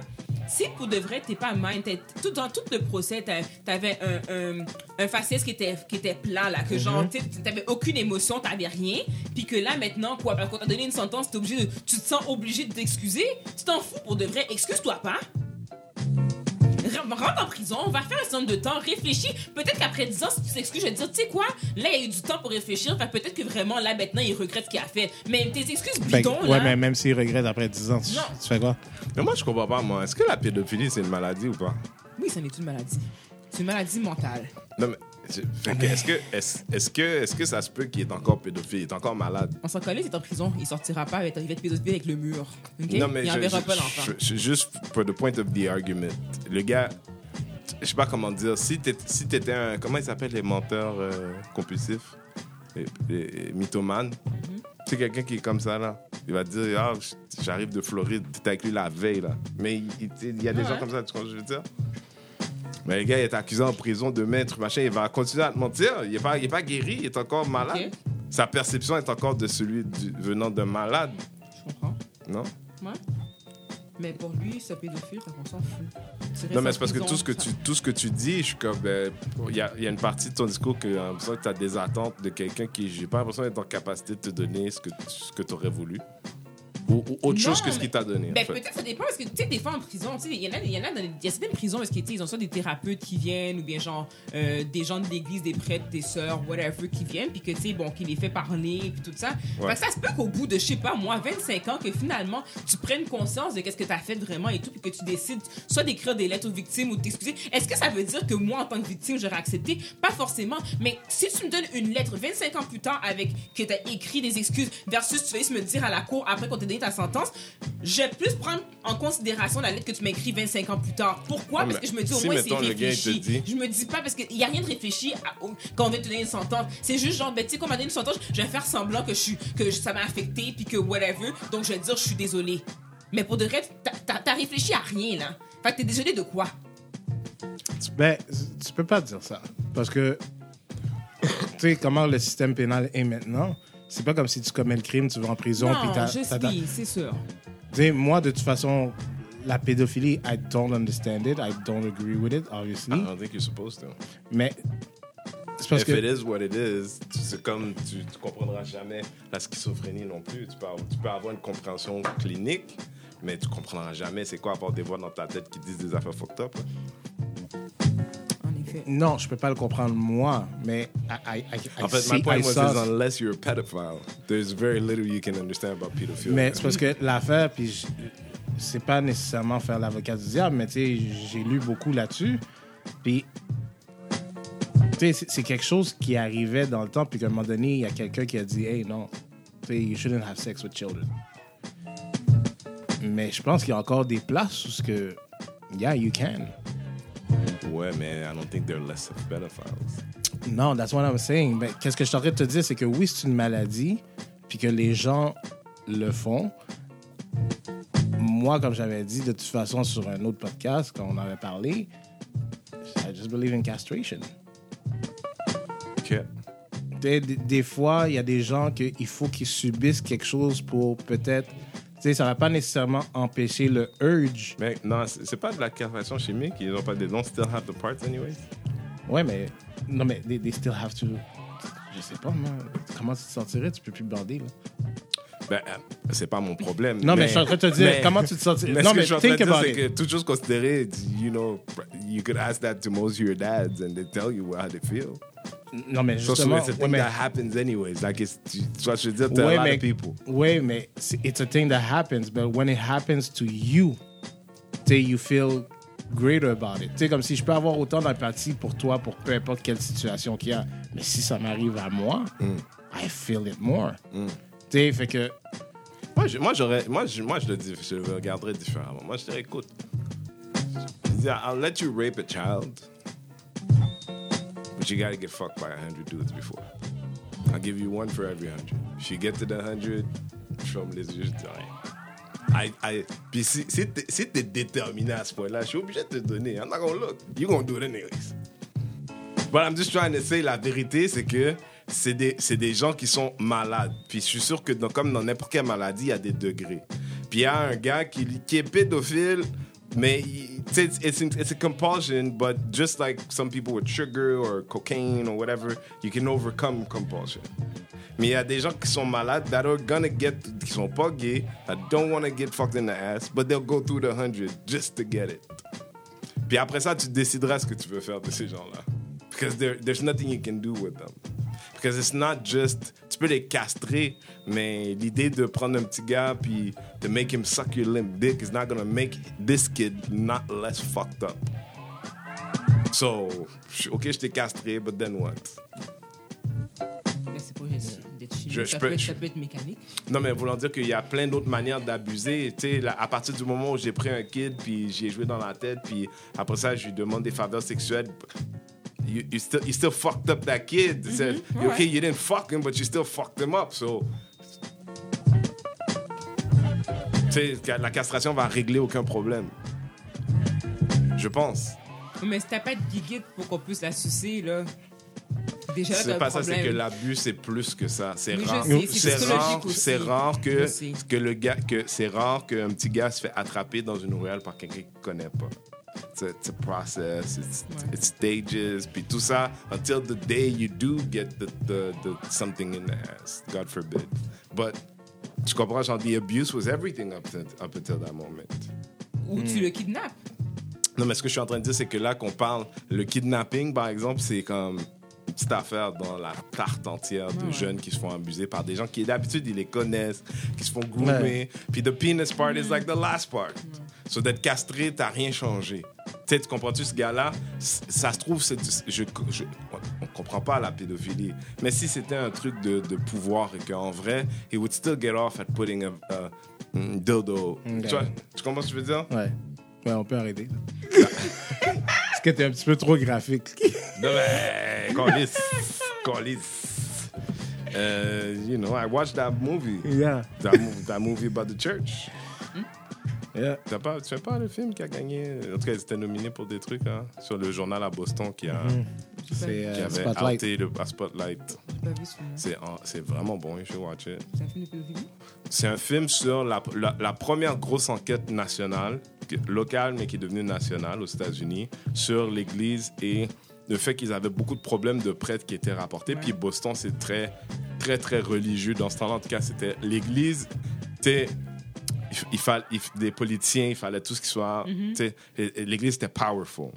si pour de vrai, t'es pas mind, t'es- tout, dans tout le procès, t'a- t'avais un, un, un faciès qui était, qui était plat, là, que genre, tu sais, t'avais aucune émotion, t'avais rien, puis que là, maintenant, quoi, parce qu'on t'a donné une sentence, t'es obligé de, tu te sens obligé de t'excuser, tu t'en fous pour de vrai, excuse-toi pas. Re- Rentre en prison, on va faire un certain nombre de temps, réfléchis. Peut-être qu'après 10 ans, si tu t'excuses, je vais te dire, tu sais quoi, là, il y a eu du temps pour réfléchir. Fait peut-être que vraiment, là, maintenant, il regrette ce qu'il a fait. Mais tes excuses bidons, ouais, là. mais même s'il regrette après 10 ans, tu, Non. tu fais quoi? Mais moi, je comprends pas, moi. Est-ce que la pédophilie, c'est une maladie ou pas? Oui, ça n'est une maladie. C'est une maladie mentale. Non, mais. Est-ce que, est est que, est que ça se peut qu'il est encore pédophile, il est encore malade On s'en connaît, il est en prison. Il sortira pas avec arrivé de pédophile avec le mur. ok? Non, mais il pas l'enfant. Juste pour the point of the argument. Le gars, je sais pas comment dire, si t'étais si t'étais un. Comment ils s'appellent les menteurs euh, compulsifs? Les, les- mythomanes? Mm-hmm. C'est quelqu'un qui est comme ça, là. Il va te dire, ah, j'arrive de Floride, t'étais avec lui la veille, là. Mais il, il- il y a des Ouais. gens comme ça, tu comprends ce que je veux dire? Mais le gars il est accusé en prison de mettre machin, il va continuer à te mentir. Il n'est pas, il est pas guéri, il est encore malade. Sa perception est encore de celui du- venant d'un malade, Je comprends. non? Ouais. Mais pour lui, ce pédophile, qu'on s'en fout. Non, mais c'est parce que tout ce que, ça- tu, tout ce que tu dis, je suis comme. ben, Il y, a, y a une partie de ton discours que tu as des attentes de quelqu'un qui, j'ai pas l'impression d'être en capacité de te donner ce que, ce que tu aurais voulu. Ou, ou autre Non, chose que ce qu'il t'a donné. en Ben, fait. peut-être ça dépend parce que tu sais des fois en prison il y en a y en a dans les- y a certaines prisons parce que tu sais, ils ont soit des thérapeutes qui viennent ou bien genre euh, des gens de l'église des prêtres des sœurs whatever qui viennent puis que tu sais bon qui les fait parler puis tout ça Ouais. Fait que ça se peut qu'au bout de je sais pas moi 25 ans que finalement tu prennes conscience de qu'est-ce que tu as fait vraiment et tout puis que tu décides soit d'écrire des lettres aux victimes ou de t'excuser est-ce que ça veut dire que moi en tant que victime j'aurais accepté? Pas forcément mais si tu me donnes une lettre 25 ans plus tard avec que tu as écrit des excuses versus tu vas juste me dire à la cour après qu'on t'ait donné ta sentence je vais plus prendre en considération la lettre que tu m'as écrite 25 ans plus tard. Pourquoi? Ouais, Parce que je me dis au si, moins c'est réfléchi. dit- Je me dis pas parce qu'il n'y a rien de réfléchi à- quand on vient de te donner une sentence. C'est juste genre, ben, tu sais, quand on m'a donné une sentence, je vais faire semblant que, je suis, que ça m'a affecté puis que whatever. Donc je vais dire je suis désolé. Mais pour de vrai, t'as réfléchi à rien là. Fait que t'es désolé de quoi? Ben, tu peux pas dire ça. Parce que, tu sais, comment le système pénal est maintenant, c'est pas comme si tu commets le crime, tu vas en prison, puis non, t'as. je c'est sûr. Tu sais, moi, de toute façon, la pédophilie, I don't understand it. I don't agree with it, obviously. I don't think you're supposed to. Mais c'est parce If it que. is what it is, c'est comme tu, tu comprendras jamais la schizophrénie non plus. Tu peux, avoir, tu peux avoir une compréhension clinique, mais tu comprendras jamais c'est quoi avoir des voix dans ta tête qui disent des affaires fucked up. Non, je peux pas le comprendre moi, mais I, I, I, I En fait, see- my point I was is unless you're a pedophile, there's very little you can understand about pedophilia. Mais c'est parce que l'affaire, puis je- c'est pas nécessairement faire l'avocat du diable, mais tu sais, j'ai lu beaucoup là-dessus. Puis, tu sais, c'est- c'est quelque chose qui arrivait dans le temps, puis qu'à un moment donné, il y a quelqu'un qui a dit, hey, non, tu sais, you shouldn't have sex with children. Mais je pense qu'il y a encore des places où ce que, yeah, you can. Ouais, mais I don't think they're less of pedophiles. Non, that's what I'm saying. Ben, Qu'est-ce que je suis en train de te dire, c'est que oui, c'est une maladie, puis que les gens le font. Moi, comme j'avais dit de toute façon sur un autre podcast, quand on avait parlé, I just believe in castration. Ok. Des, des- des fois, il y a des gens qu'il faut qu'ils subissent quelque chose pour peut-être. Sais, ça va pas nécessairement empêcher le urge. Mais non, c'est pas de la castration chimique. Ils ont pas des don't still have the parts anyways? Ouais, mais. Non, mais they, they still have to. Je sais pas, moi. Comment tu te sentirais? Tu peux plus bander, là. Ben, euh, c'est pas mon problème. Non, mais, je suis en train de te dire, mais- comment tu te sentirais? Mais non, mais je think dire, about c'est it. que toute chose considérée, you know, you could ask that to most of your dads and they tell you how they feel. Non, mais So, so justement, it's a ouais, thing that happens anyways. Like, it's, tu vois, je veux dire, to ouais, a lot mais, of people. ouais, mais c'est- it's a thing that happens, but when it happens to you, you feel greater about it. Tu sais, comme si je peux avoir autant d'empathie pour toi, pour peu importe quelle situation qu'il y a, mais si ça m'arrive à moi, Mm. I feel it more. Tu sais, fait que, Moi, je, moi, j'aurais, moi, je, moi, je le dis, je le regarderais différemment. Moi, je dirais, écoute, I'll let you rape a child, but you gotta get fucked by a hundred dudes before. I'll give you one for every hundred. If you get to the hundred, je ferme les yeux. I, I, puis si, si t'es déterminé à ce point-là, je suis obligé de te donner. I'm not gonna look. You gonna do it anyways. But I'm just trying to say, la vérité, c'est que c'est des, des gens qui sont malades. Puis je suis sûr que dans- comme dans n'importe quelle maladie, il y a des degrés. Puis il y a un gars qui, qui est pédophile Tu it's, it's, it's a compulsion, but just like some people with sugar or cocaine or whatever, you can overcome compulsion. Mais il y a des gens qui sont malades that are gonna get, qui sont pas gays, that don't want to get fucked in the ass, but they'll go through the hundred just to get it. Puis après ça, tu décideras ce que tu veux faire de ces gens-là. Because there, there's nothing you can do with them. Because it's not just, tu peux les castrer, mais l'idée de prendre un petit gars puis to make him suck your limp dick is not gonna make this kid not less fucked up. So, ok, je t'ai castré, but then what? C'est pas. Je- ça, peux- peut je- ça peut être mécanique. Non, mais voulant dire qu'il y a plein d'autres manières d'abuser. Tu sais, à partir du moment où j'ai pris un kid, puis j'ai joué dans la tête, puis après ça, je lui demande des faveurs sexuelles. You, you still, you still fucked up that kid. C'est- ouais. Okay, you didn't fuck him, but you still fucked him up. So, la castration va régler aucun problème. Je pense. Mais si t'as pas de guiguette pour qu'on puisse la sucer, là. Déjà, C'est pas ça, c'est que l'abus, c'est plus que ça. C'est rare. sais, c'est rare, aussi. c'est rare que, que le gars, que c'est rare qu'un petit gars se fait attraper dans une ruelle par quelqu'un qu'il connaît pas. It's a, it's a process, it's, Ouais. it's stages, puis tout ça, until the day you do get the, the, the something in the ass, God forbid. But, tu comprends, genre, the abuse was everything up, to- up until that moment. Ou tu le kidnappes. Non, mais ce que je suis en train de dire, c'est que là qu'on parle, le kidnapping, par exemple, c'est comme une petite affaire dans la tarte entière de Ouais. jeunes qui se font abuser par des gens qui, d'habitude, ils les connaissent, qui se font groomer. Ouais. Puis the penis part is like the last part. So d'être castré, t'as rien changé. Sais, tu comprends-tu ce gars-là? Ça se trouve, c'est je, je, on comprend pas la pédophilie. Mais si c'était un truc de, de pouvoir et qu'en vrai, he would still get off at putting a, a mm, dildo. Tu, vois, tu comprends ce que je veux dire? Ouais. Ouais, on peut arrêter. Parce que t'es un petit peu trop graphique. Non, mais, Callis, Callis. Uh, you know, I watched that movie. Yeah. That, that movie about the church. Yeah. T'as pas, tu fais pas le film qui a gagné? En tout cas, ils étaient nominés pour des trucs hein, sur le journal à Boston qui, a, C'est qui euh, avait Spotlight. le à Spotlight. C'est en- c'est vraiment bon, you should watch it. C'est un film de pédophilie. C'est un film sur la, la, la première grosse enquête nationale, locale, mais qui est devenue nationale aux États-Unis, sur l'Église et le fait qu'ils avaient beaucoup de problèmes de prêtres qui étaient rapportés. Ouais. Puis Boston, c'est très, très, très religieux. Dans ce temps-là, en tout cas, c'était l'Église. Sais, il, fallait des politiciens, il fallait tout ce qui soit. et L'Église était powerful.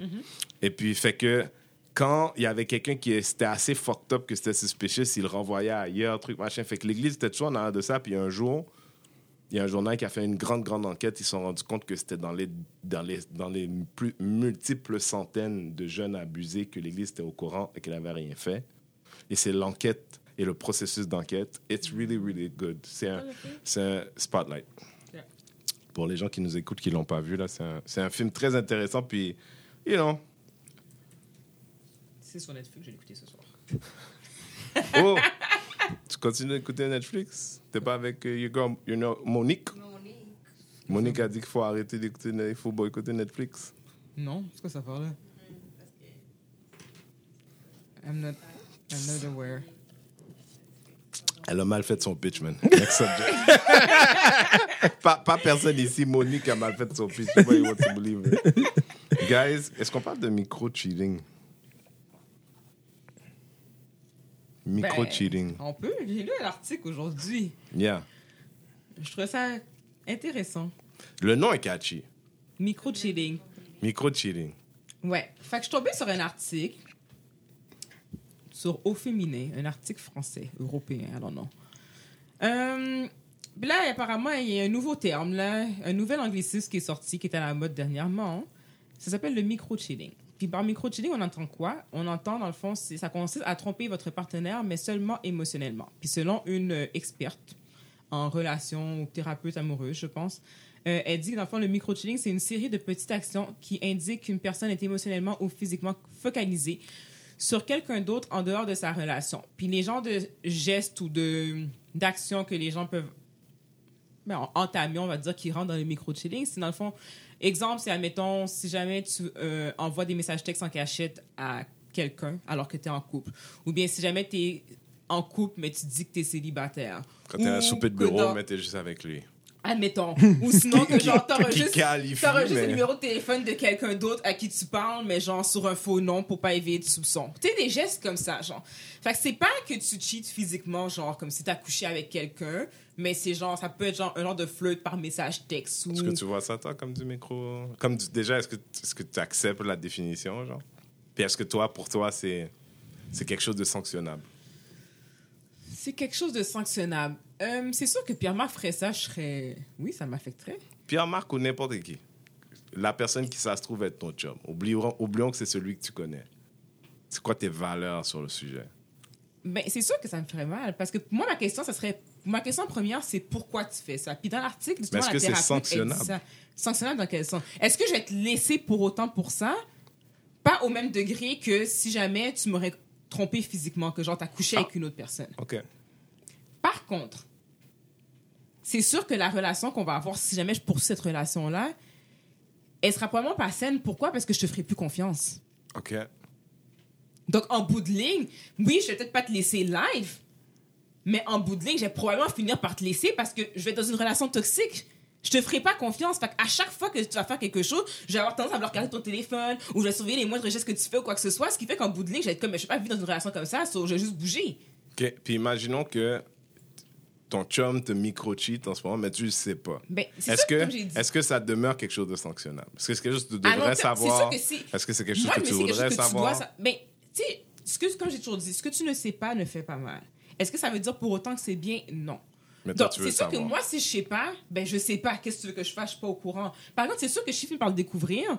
Et puis, fait que quand il y avait quelqu'un qui était assez fucked up, que c'était suspicious, il le renvoyait ailleurs, truc, machin. Fait que l'Église était toujours en arrière de ça. Puis un jour, il y a un journal qui a fait une grande, grande enquête. Ils se sont rendus compte que c'était dans les, dans les, dans les plus multiples centaines de jeunes abusés que l'Église était au courant et qu'elle n'avait rien fait. Et c'est l'enquête et le processus d'enquête. It's really, really good. C'est un, c'est un spotlight. Pour les gens qui nous écoutent, qui l'ont pas vu, là, c'est un, c'est un film très intéressant. Puis, you know, C'est sur Netflix, je vais l'écouter ce soir. oh, tu continues d'écouter Netflix? T'es pas avec euh, your girl, you know, Monique? Monique a dit qu'il faut arrêter d'écouter, il faut boycotter Netflix. Non, c'est quoi ça parle? Là? I'm not, I'm not aware. Elle a mal fait son pitch, man. Next subject. pas, pas personne ici, Monique a mal fait son pitch. Nobody wants to believe it. Guys, est-ce qu'on parle de micro-cheating? Micro-cheating. Ben, on peut. J'ai lu un article aujourd'hui. Yeah. Je trouvais ça intéressant. Le nom est catchy. Micro-cheating. Micro-cheating. Ouais. Fait que je suis tombée sur un article sur Au féminin, un article français, européen, don't know. Euh, là, apparemment, il y a un nouveau terme, là, un nouvel anglicisme qui est sorti, qui est à la mode dernièrement. Ça s'appelle le micro-cheating. Puis par micro-cheating, on entend quoi? On entend, dans le fond, ça consiste à tromper votre partenaire, mais seulement émotionnellement. Puis selon une experte en relation ou thérapeute amoureuse, je pense, euh, elle dit que dans le fond, le micro-cheating, c'est une série de petites actions qui indiquent qu'une personne est émotionnellement ou physiquement focalisée sur quelqu'un d'autre en dehors de sa relation. Puis les genres de gestes ou de d'actions que les gens peuvent ben, entamer, on va dire, qui rentrent dans le micro-chilling, c'est dans le fond, exemple, c'est, admettons, si jamais tu euh, envoies des messages textes en cachette à quelqu'un alors que tu es en couple, ou bien si jamais tu es en couple, mais tu dis que tu es célibataire. Quand t'es à Ou un souper de bureau, dans- mais t'es juste avec lui. Admettons. Ou sinon que genre t'enregistres mais- le numéro de téléphone de quelqu'un d'autre à qui tu parles, mais genre sur un faux nom pour pas éveiller de soupçons. Tu sais, des gestes comme ça, genre. Fait que c'est pas que tu cheats physiquement, genre comme si t'as couché avec quelqu'un, mais c'est genre, ça peut être genre un genre de flirt par message texte ou. Est-ce que tu vois ça, toi, comme du micro Comme du- Déjà, est-ce que, est-ce que tu acceptes la définition, genre? Puis est-ce que toi, pour toi, c'est quelque chose de sanctionnable? C'est quelque chose de sanctionnable. Euh, c'est sûr que Pierre-Marc ferait ça, je serais. Oui, ça m'affecterait. Pierre-Marc ou n'importe qui. La personne qui, ça se trouve, être ton chum. Oublions, oublions que c'est celui que tu connais. C'est quoi tes valeurs sur le sujet? Ben, c'est sûr que ça me ferait mal. Parce que moi, ma question, ça serait. Ma question première, c'est pourquoi tu fais ça? Puis dans l'article, justement, est-ce la que c'est sanctionnable? ça. Sanctionnable dans quel sens? Est-ce que je vais te laisser pour autant pour ça? Pas au même degré que si jamais tu m'aurais trompé physiquement, que genre t'as couché avec une autre personne. OK. Par contre, c'est sûr que la relation qu'on va avoir, si jamais je poursuis cette relation-là, elle sera probablement pas saine. Pourquoi? Parce que je te ferai plus confiance. OK. Donc, en bout de ligne, oui, je vais peut-être pas te laisser live, mais en bout de ligne, je vais probablement finir par te laisser parce que je vais être dans une relation toxique. Je te ferai pas confiance. Fait à chaque fois que tu vas faire quelque chose, je vais avoir tendance à vouloir regarder ton téléphone ou je vais surveiller les moindres gestes que tu fais ou quoi que ce soit. Ce qui fait qu'en bout de ligne, je vais être comme, mais je vais pas vivre dans une relation comme ça, so je vais juste bouger. OK. Puis imaginons que ton chum te micro-cheat en ce moment, mais tu le sais pas. Ben, c'est Est-ce ça, que, est-ce que ça demeure quelque chose de sanctionnable? Est-ce que c'est quelque chose que tu devrais c'est savoir? sûr que si- Est-ce que c'est quelque chose Moi, que tu c'est voudrais que tu savoir? sa- Ben, tu sais, ce comme j'ai toujours dit, ce que tu ne sais pas ne fait pas mal. Est-ce que ça veut dire pour autant que c'est bien? Non. Mais c'est sûr que moi, si je sais pas, ben, je sais pas. Qu'est-ce que tu veux que je fasse? Je suis pas au courant. Par contre, c'est sûr que je finis par le découvrir.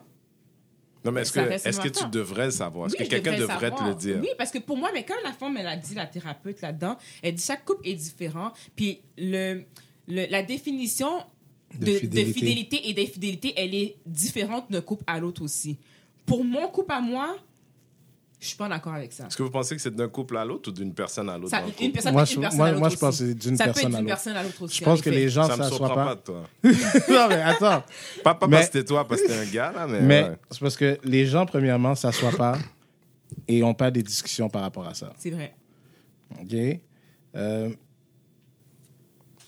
Non, mais est-ce que, est-ce que tu devrais le savoir? Est-ce Oui, que quelqu'un devrait te le dire? Oui, parce que pour moi, mais comme la femme, elle a dit, la thérapeute là-dedans, elle dit chaque couple est différent. Puis le, le- la définition De de, de fidélité. fidélité. et d'infidélité, elle est différente d'un couple à l'autre aussi. Pour mon couple à moi, je suis pas d'accord avec ça. Est-ce que vous pensez que c'est d'un couple à l'autre ou d'une personne à l'autre? Une personne Moi, je- une personne moi- à l'autre moi, je pense que c'est d'une Ça peut être personne à l'autre. personne à l'autre aussi. Je pense en que les gens Ça me s'assoient pas pas. de toi. non, mais attends. Pas, pas Mais- parce que t'es toi, parce que t'es un gars, là, mais. Mais ouais. c'est parce que les gens, premièrement, s'assoient pas et n'ont pas des discussions par rapport à ça. C'est vrai. OK? Euh,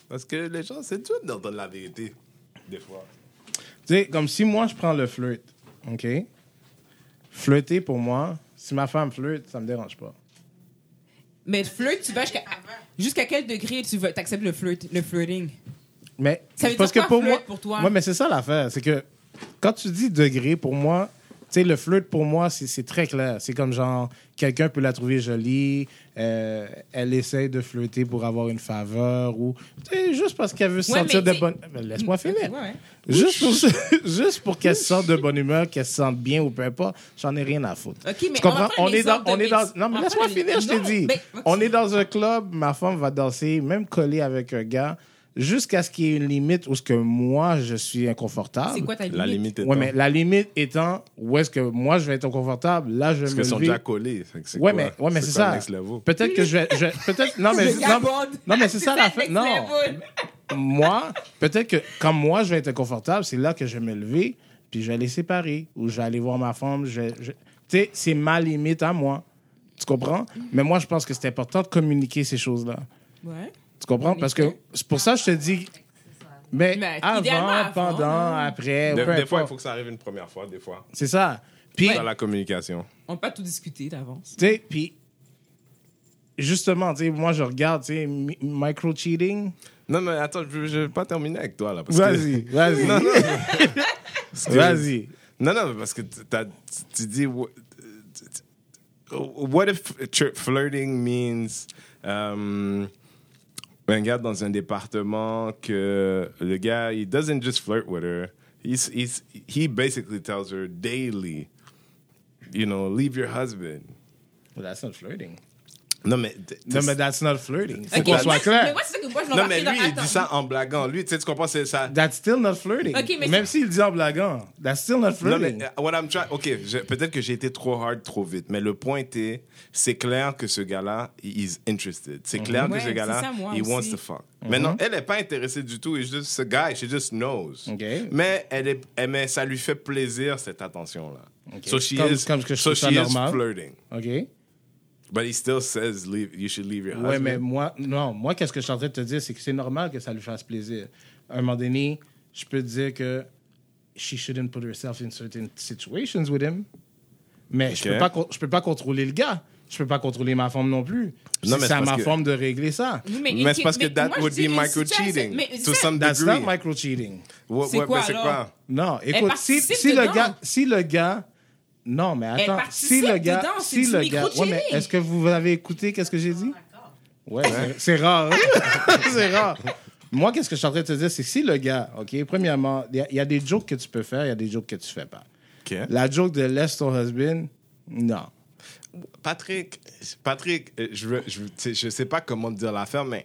Parce que les gens, c'est dur d'entendre la vérité, des fois. tu sais, comme si moi, je prends le flirt, OK? Flirter, pour moi, si ma femme flirte, ça me dérange pas. Mais flirt, tu vas jusqu'à jusqu'à quel degré tu veux acceptes le flirt, le flirting? Mais Ça veut parce dire que pour moi, pour toi? Ouais, mais c'est ça l'affaire, c'est que quand tu dis degré, pour moi, sais, le flirt pour moi, c'est très clair. C'est comme genre, quelqu'un peut la trouver jolie, euh, elle essaye de flirter pour avoir une faveur ou juste parce qu'elle veut se Ouais, sentir de bonne. Ben, Laisse-moi finir. Ouais, ouais. Juste pour, juste pour qu'elle se sente de bonne humeur, qu'elle se sente bien ou peu importe, j'en ai rien à foutre. Ok, mais tu comprends? on est dans, on est dans, non, mais laisse-moi finir, je t'ai dit. Mais- On est dans un club, ma femme va danser, même collée avec un gars, jusqu'à ce qu'il y ait une limite où ce que moi, je suis inconfortable. C'est quoi ta limite? La limite? est Ouais, mais la limite étant où est-ce que moi, je vais être inconfortable, là, je vais Parce me qu'ils sont lever. déjà collés. c'est Ouais, quoi? mais, ouais, mais c'est ça. Peut-être que je vais. je peut-être. Non, mais. Non, mais c'est ça la fin. Non. Moi, peut-être que quand moi, je vais être inconfortable, c'est là que je vais me lever, puis je vais les séparer. Ou je vais aller voir ma femme. Je, vais- je- Tu sais, c'est ma limite à moi. Tu comprends? Mais moi, je pense que c'est important de communiquer ces choses-là. Ouais. Tu comprends? Parce que c'est pour ça que je te dis. Mais, Mais avant, pendant, après, Des, peu des fois, il faut que ça arrive une première fois, des fois. C'est ça. Puis, Dans la communication. On peut pas tout discuter d'avance. tu sais, puis justement, tu sais, moi, je regarde, tu sais, mi- micro-cheating. Non, mais attends, je ne vais pas terminer avec toi, là. parce que- Vas-y, vas-y. Non, non. Parce que- Vas-y. Non, non, parce que tu dis. wha- What if flirting means. um, un gars dans un département que le gars, he doesn't just flirt with her. He's, he's, he basically tells her daily, you know, leave your husband. Well, that's not flirting. Non, mais. Non, mais that's not flirting. Faut Ok, qu'on soit Mais clair. moi, c'est ça que moi, je Non, mais lui, dans- il dit ça en blaguant. Lui, tu sais, tu comprends, c'est ça. That's still not flirting. Ok, mais Même s'il dit en blaguant, that's still not Non, flirting. mais uh, what I'm trying, ok, je- peut-être que j'ai été trop hard trop vite, mais le point est, c'est clair que ce gars-là, is interested. C'est clair Ouais, que ce gars-là, he aussi. wants to fuck. Mais non, elle n'est pas intéressée du tout. It's just a guy, she just knows. Ok. Mais elle est, elle- mais ça lui fait plaisir cette attention-là. Ok. So she Comme- is, comme que je so she is normal. flirting. OK? But he still says leave, you should leave your Ouais, husband. mais moi, non, moi, qu'est-ce que je suis en train de te dire, c'est que c'est normal que ça lui fasse plaisir. À un moment donné, je peux te dire que she shouldn't put herself in certain situations with him. Mais je peux pas, je peux pas contrôler le gars. Je peux pas contrôler ma femme non plus. Non, C'est- mais c'est à ma que- forme de régler ça. Oui, Mais c'est parce que that moi, would be une micro-cheating situation- mais to ça- some That's degree. not micro-cheating. Ouais, C'est ouais, quoi? Non, écoute, si, le gars, si le gars, non, mais attends, participe si le gars, dedans, si du le gars, ouais, mais est-ce que vous avez écouté qu'est-ce que j'ai dit? Ouais, c'est- c'est rare, hein? c'est rare. Moi, qu'est-ce que je suis en train de te dire, c'est si le gars, ok, premièrement, il y a- il y, a des jokes que tu peux faire, il y a des jokes que tu fais pas. OK. La joke de laisse ton husband, non. Patrick, Patrick, euh, je veux, je, je sais pas comment te dire l'affaire, mais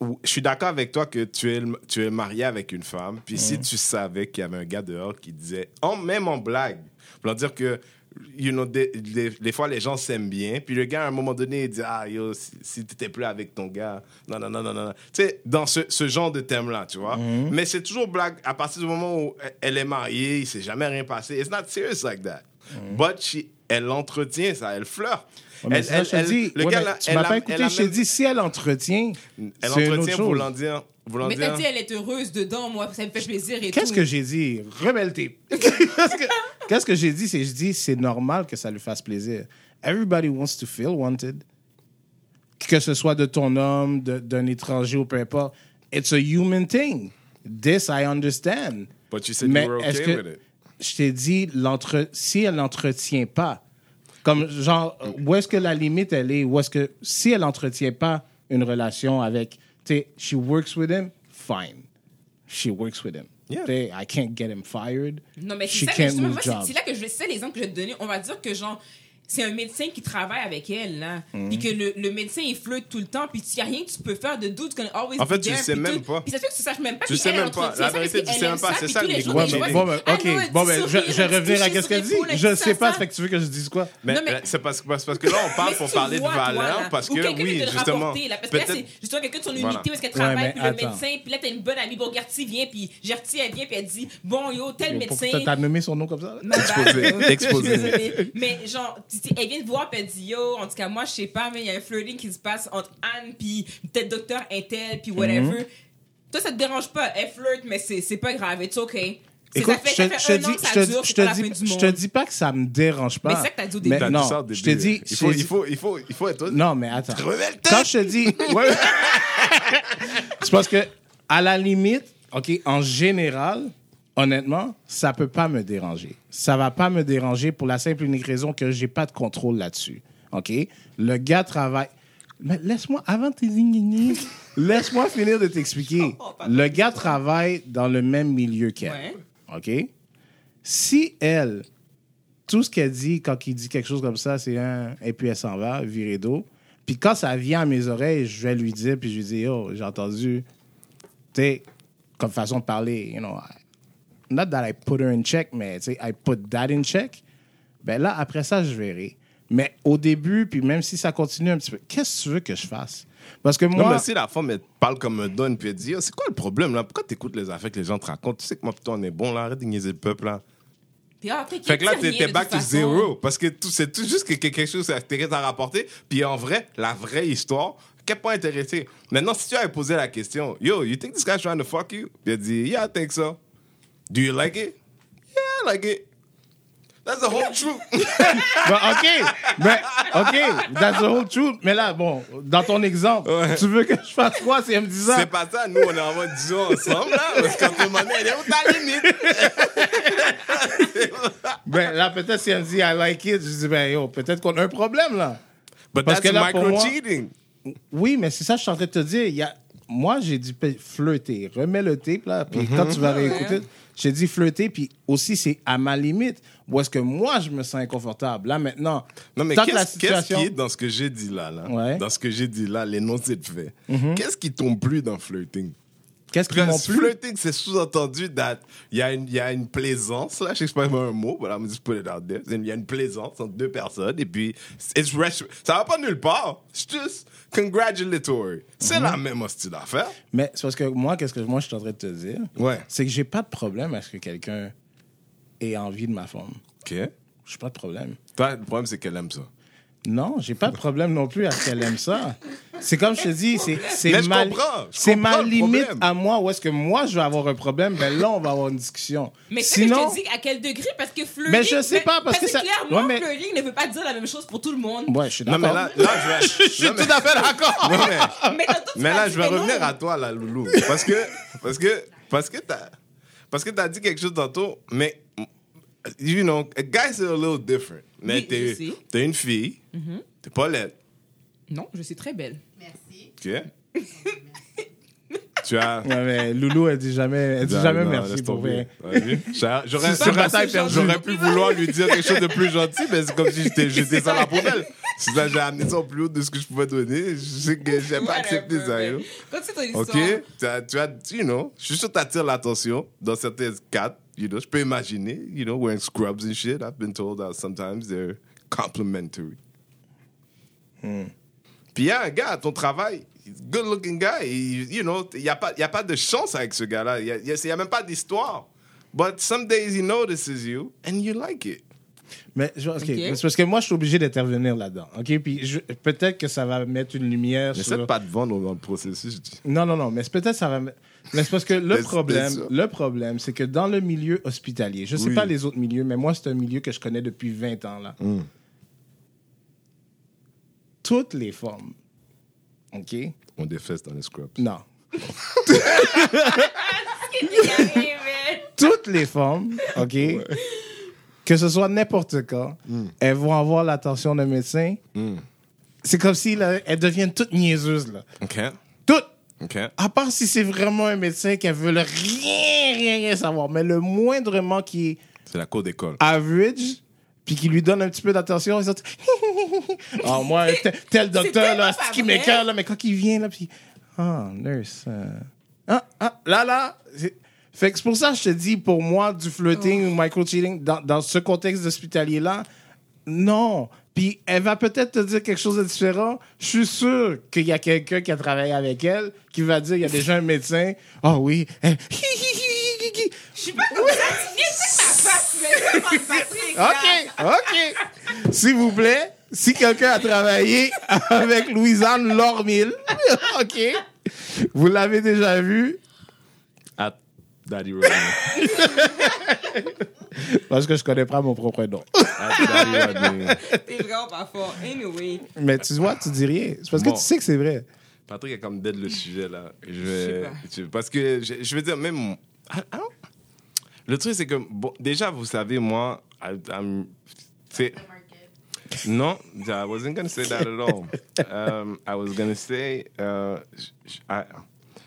euh, je suis d'accord avec toi que tu es, tu es marié avec une femme. Puis si tu savais qu'il y avait un gars dehors qui disait, en, même en blague, pour leur dire que, you know, des, des- des fois les gens s'aiment bien. Puis le gars, à un moment donné, il dit, ah yo, si, si t'étais plus avec ton gars, non, non, non, non, non. Tu sais, dans ce, ce genre de thème-là, tu vois. Mais c'est toujours blague à partir du moment où elle est mariée, il s'est jamais rien passé. It's not serious like that. But she, elle entretient ça, elle flirte. Ouais, Elle- te elle- dis, le ouais, gars, tu elle m'as pas elle écouté, je t'ai même- dit, si elle entretient, Elle c'est une autre entretient chose. voulant dire. Voulant Mais t'as dire dit, elle est heureuse dedans, moi, ça me fait plaisir et tout. Qu'est-ce que j'ai dit? Rebelle tape. Qu'est-ce que, j'ai dit? C'est je dis c'est normal que ça lui fasse plaisir. Everybody wants to feel wanted. Que ce soit de ton homme, d'un étranger ou peu importe. It's a human thing. This I understand. But you said Mais you were okay que with it. je t'ai dit si elle n'entretient pas comme genre où est-ce que la limite elle est? Où est-ce que si elle n'entretient pas une relation avec tu sais she works with him fine she works with him Yeah. Sais, I can't get him fired Non, mais she c'est ça, mais can't justement, move moi, c'est jobs c'est là que je c'est l'exemple que je vais te donner. On va dire que, genre, c'est un médecin qui travaille avec elle, là. Mhm. Puis que le, le médecin, il flotte tout le temps. Puis il n'y a rien que tu peux faire de doute always En fait, tu le sais puis même tout. pas. Puis ça fait que tu saches même pas. Tu sais même pas. La vérité, tu sais même pas. C'est ça, le micro- bon, ben, ok, bon, ben, je, reviens à qu'est-ce qu'elle dit. Je dit sais pas, ça. fait que tu veux que je dise quoi? Mais c'est parce, que là, on parle pour parler de valeur. Parce que, oui, justement. rapporter, là, parce que là, Peut-être. c'est justement quelqu'un de son unité où est-ce qu'elle travaille, puis le médecin, puis là, t'as une bonne amie Bogarty vient, puis Gertie, elle vient, puis elle dit Bon, yo, tel médecin. t'as nommé son nom comme ça? Exposé, Je suis exposé. désolée. Mais genre, elle vient te voir, puis elle dit Yo, en tout cas, moi, je sais pas, mais il y a un flirting qui se passe entre Anne, puis peut-être docteur Intel, puis whatever. Mhm. Toi, ça te dérange pas. Elle flirte, mais c'est c'est pas grave. It's okay. C'est- Écoute, ça fait, je ça te- fait je te un dis, pas que ça me dérange pas. Mais c'est ça que t'as dit au début. Mais non, ça au début. je te dis, Il faut, il faut, il faut, il faut être. Non, mais attends. Quand je te dis. Ouais. c'est parce que, à la limite, OK, en général, honnêtement, ça peut pas me déranger. Ça va pas me déranger pour la simple et unique raison que j'ai pas de contrôle là-dessus. OK? Le gars travaille. Mais laisse-moi, avant tes laisse-moi finir de t'expliquer. Le gars travaille dans le même milieu qu'elle. OK? Si elle, tout ce qu'elle dit quand il dit quelque chose comme ça, c'est un. Et puis elle s'en va, virée d'eau. Puis quand ça vient à mes oreilles, je vais lui dire, puis je lui dis, oh, j'ai entendu, tu sais, comme façon de parler, you know, not that I put her in check, mais tu sais, I put that in check. Ben là, après ça, je verrai. Mais au début, puis même si ça continue un petit peu, qu'est-ce que tu veux que je fasse? Parce que Non, moi, mais si la femme, elle parle comme un don, puis elle dit, Yo, c'est quoi le problème, là? Pourquoi t'écoutes les affaires que les gens te racontent? Tu sais que moi, putain, on est bon, là. Arrête de niaiser le peuple, là. Puis, ah, Fait que là, de back to zero. Parce que tout- c'est tout juste que que quelque chose que t'as rapporté. Puis en vrai, la vraie histoire, quel point intéressé. Maintenant, si tu avais posé la question, Yo, you think this guy's trying to fuck you? Puis elle dit, Yeah, I think so. Do you like it? Yeah, I like it. That's the whole truth. Ben, OK, mais OK, that's the whole truth. Mais là, bon, dans ton exemple, Ouais. tu veux que je fasse quoi si elle me dit ça? c'est pas ça. Nous, on est en mode disons ensemble, là. Parce qu'en tout moment, elle est où ta limite? Ben là, peut-être si elle me dit I like it, je dis ben yo, peut-être qu'on a un problème là. But Parce that's que là, pour moi- micro-cheating. Oui, mais c'est ça que je suis en train de te dire. Il y a... Moi, j'ai dit flirter. Remets le tape là, puis Mhm. quand tu vas réécouter, j'ai dit flirter, puis aussi c'est à ma limite. Où est-ce que moi je me sens inconfortable là maintenant? Non, mais qu'est-ce qui est dans ce que j'ai dit là, là? Ouais. Mhm. Dans ce que j'ai dit là, l'énoncé de fait. Qu'est-ce qui tombe plus dans flirting? Qu'est-ce qui m'ont plu? flirting, c'est sous-entendu that il y, a une- y a une plaisance, là, je sais pas un mot, but I'm just put it out there. Il y a une plaisance entre deux personnes, et puis it's ça va pas nulle part. C'est juste congratulatory. C'est Mhm. la même hostie d'affaire. Mais c'est parce que moi, qu'est-ce que moi je suis en train de te dire? Ouais. C'est que j'ai pas de problème à ce que quelqu'un ait envie de ma femme. OK. J'ai pas de problème. Toi, le problème, c'est qu'elle aime ça. Non, j'ai pas de problème non plus à ce qu'elle aime ça. C'est comme je te dis, c'est Mais ma, c'est ma limite à moi où est-ce que moi je vais avoir un problème, ben là on va avoir une discussion. Mais Sinon, je te dis? À quel degré? Parce que fleurir. Mais je sais pas, parce que ça- clairement Ouais, mais- ne veut pas dire la même chose pour tout le monde. ouais, je suis Non, d'accord. mais là, là, je vais. je suis tout à fait d'accord. Non, mais- Mais, Mais là, je vais que non. revenir à toi, là, Loulou. Parce que, parce que, parce que t'as, parce que t'as dit quelque chose tantôt, mais, you know, guys are a little different. Mais Oui, t'es, une fille, t'es pas laide, Non, je suis très belle. Merci. ok? tu as. Ouais, mais Loulou, elle dit jamais, elle dit Non, jamais non, merci laisse pour tomber. Ouais? J'aurais, j'aurais, C'est j'aurais- bataille perdue. j'aurais pu vouloir lui dire quelque chose de plus gentil, mais c'est comme si j'étais, j'étais ça la poubelle. C'est ça, j'ai amené ça au plus haut de ce que je pouvais donner. Je sais que j'ai pas accepté ça, yo. Continue ton histoire. OK? Tu as, tu as, you know, je suis sûr que tu attires l'attention dans certains cas. You know, je peux imaginer, you know, wearing scrubs and shit. I've been told that sometimes they're complimentary. Puis il y a un gars à ton travail, good looking guy, et, you know, il n'y a, pas- y a pas de chance avec ce gars-là. Il n'y a, y a- y a même pas d'histoire. But some days he notices you and you like it. Mais je- ok, Ok. c'est parce que moi je suis obligé d'intervenir là-dedans. Ok, puis peut-être que ça va mettre une lumière J'essaie de sur. pas te vendre dans le processus. je dis. Non, non, non, mais c'est peut-être ça va. mettre- Mais c'est parce que le problème, le problème, c'est que dans le milieu hospitalier, je sais Oui. pas les autres milieux, mais moi c'est un milieu que je connais depuis 20 ans là. Mm. Toutes les formes, ok, On défesse dans les scrubs. non, toutes les formes, ok, que ce soit n'importe quand, elles vont avoir l'attention d'un médecin. Mm. C'est comme si là, elles deviennent toutes niaiseuses là, OK? toutes. OK? À part si c'est vraiment un médecin qui veut rien, rien, rien savoir. Mais le moindrement qui est C'est la cour d'école. average, puis qui lui donne un petit peu d'attention, ils sont Ah, moi, tel, tel docteur, là, c'est qui vrai. m'écoeure, là, mais quand il vient, là, puis. Ah, nurse. euh, Ah, ah, là, là. Fait que c'est pour ça que je te dis, pour moi, du flirting ou micro-cheating, dans, dans ce contexte hospitalier-là, non. Puis elle va peut-être te dire quelque chose de différent. Je suis sûr qu'il y a quelqu'un qui a travaillé avec elle qui va dire il y a déjà un médecin. Ah oui. elle- Je suis pas comme ça. OK, OK. S'il vous plaît, si quelqu'un a travaillé avec Louisanne Lormille, OK, vous l'avez déjà vu, At Daddy Rodney. parce que je connais pas mon propre nom. At Daddy Rodney. T'es vraiment pas fort. Anyway. Mais tu vois, tu dis rien. C'est parce que tu sais que c'est vrai. Patrick a comme dead le sujet là. Je Je vais, sais pas. je- parce que je, je veux dire même Ah, ah. Le truc c'est que bon, déjà vous savez moi c'est non I wasn't gonna say that at all. Um, I was gonna say uh, j- j- I-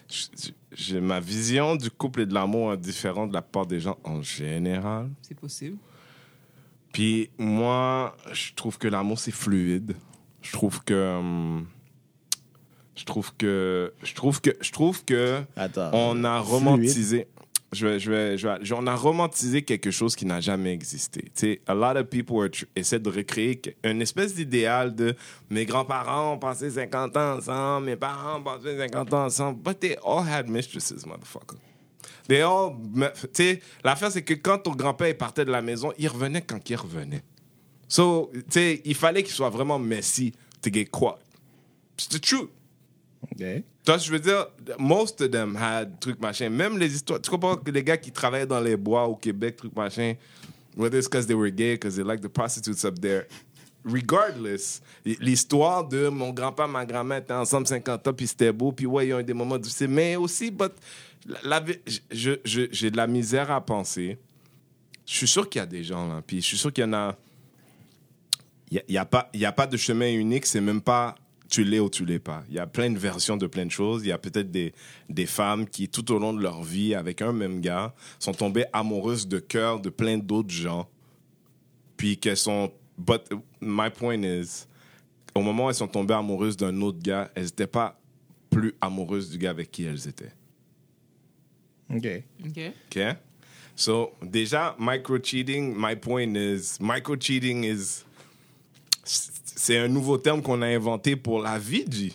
j- j'ai ma vision du couple et de l'amour est différente de la part des gens en général. C'est possible. Puis moi, je trouve que l'amour c'est fluide. Je trouve que hum, je trouve que je trouve que je trouve que Attends. on a Fluide. romantisé on a romantisé quelque chose qui n'a jamais existé. Sais, a lot of people are essaient de recréer une espèce d'idéal de mes grands-parents ont passé 50 ans ensemble, mes parents ont passé 50 ans ensemble, but they all had mistresses, motherfucker. They all, tu l'affaire c'est que quand ton grand-père partait de la maison, il revenait quand il revenait. So, tu sais, il fallait qu'il soit vraiment messy to get caught. C'est the truth. Toi, je veux dire, most of them had truc machin. Même les histoires. Tu comprends que les gars qui travaillaient dans les bois au Québec, truc machin, whether it's because they were gay, because they like the prostitutes up there, regardless, l'histoire de mon grand-père, ma grand-mère étaient ensemble 50 ans, puis c'était beau, puis ouais, ils ont eu des moments difficiles. Mais aussi, but, la, la- j'ai de la misère à penser. Je suis sûr qu'il y a des gens là, puis je suis sûr qu'il y en a. Il n'y a, pas- il y a pas de chemin unique, c'est même pas tu l'es ou tu l'es pas. Il y a plein de versions de plein de choses. Il y a peut-être des, des femmes qui, tout au long de leur vie, avec un même gars, sont tombées amoureuses de cœur de plein d'autres gens. Puis qu'elles sont. But my point is, au moment où elles sont tombées amoureuses d'un autre gars, elles n'étaient pas plus amoureuses du gars avec qui elles étaient. OK. OK. OK? So, déjà, micro-cheating, my point is, micro-cheating is, c'est un nouveau terme qu'on a inventé pour la vie, G.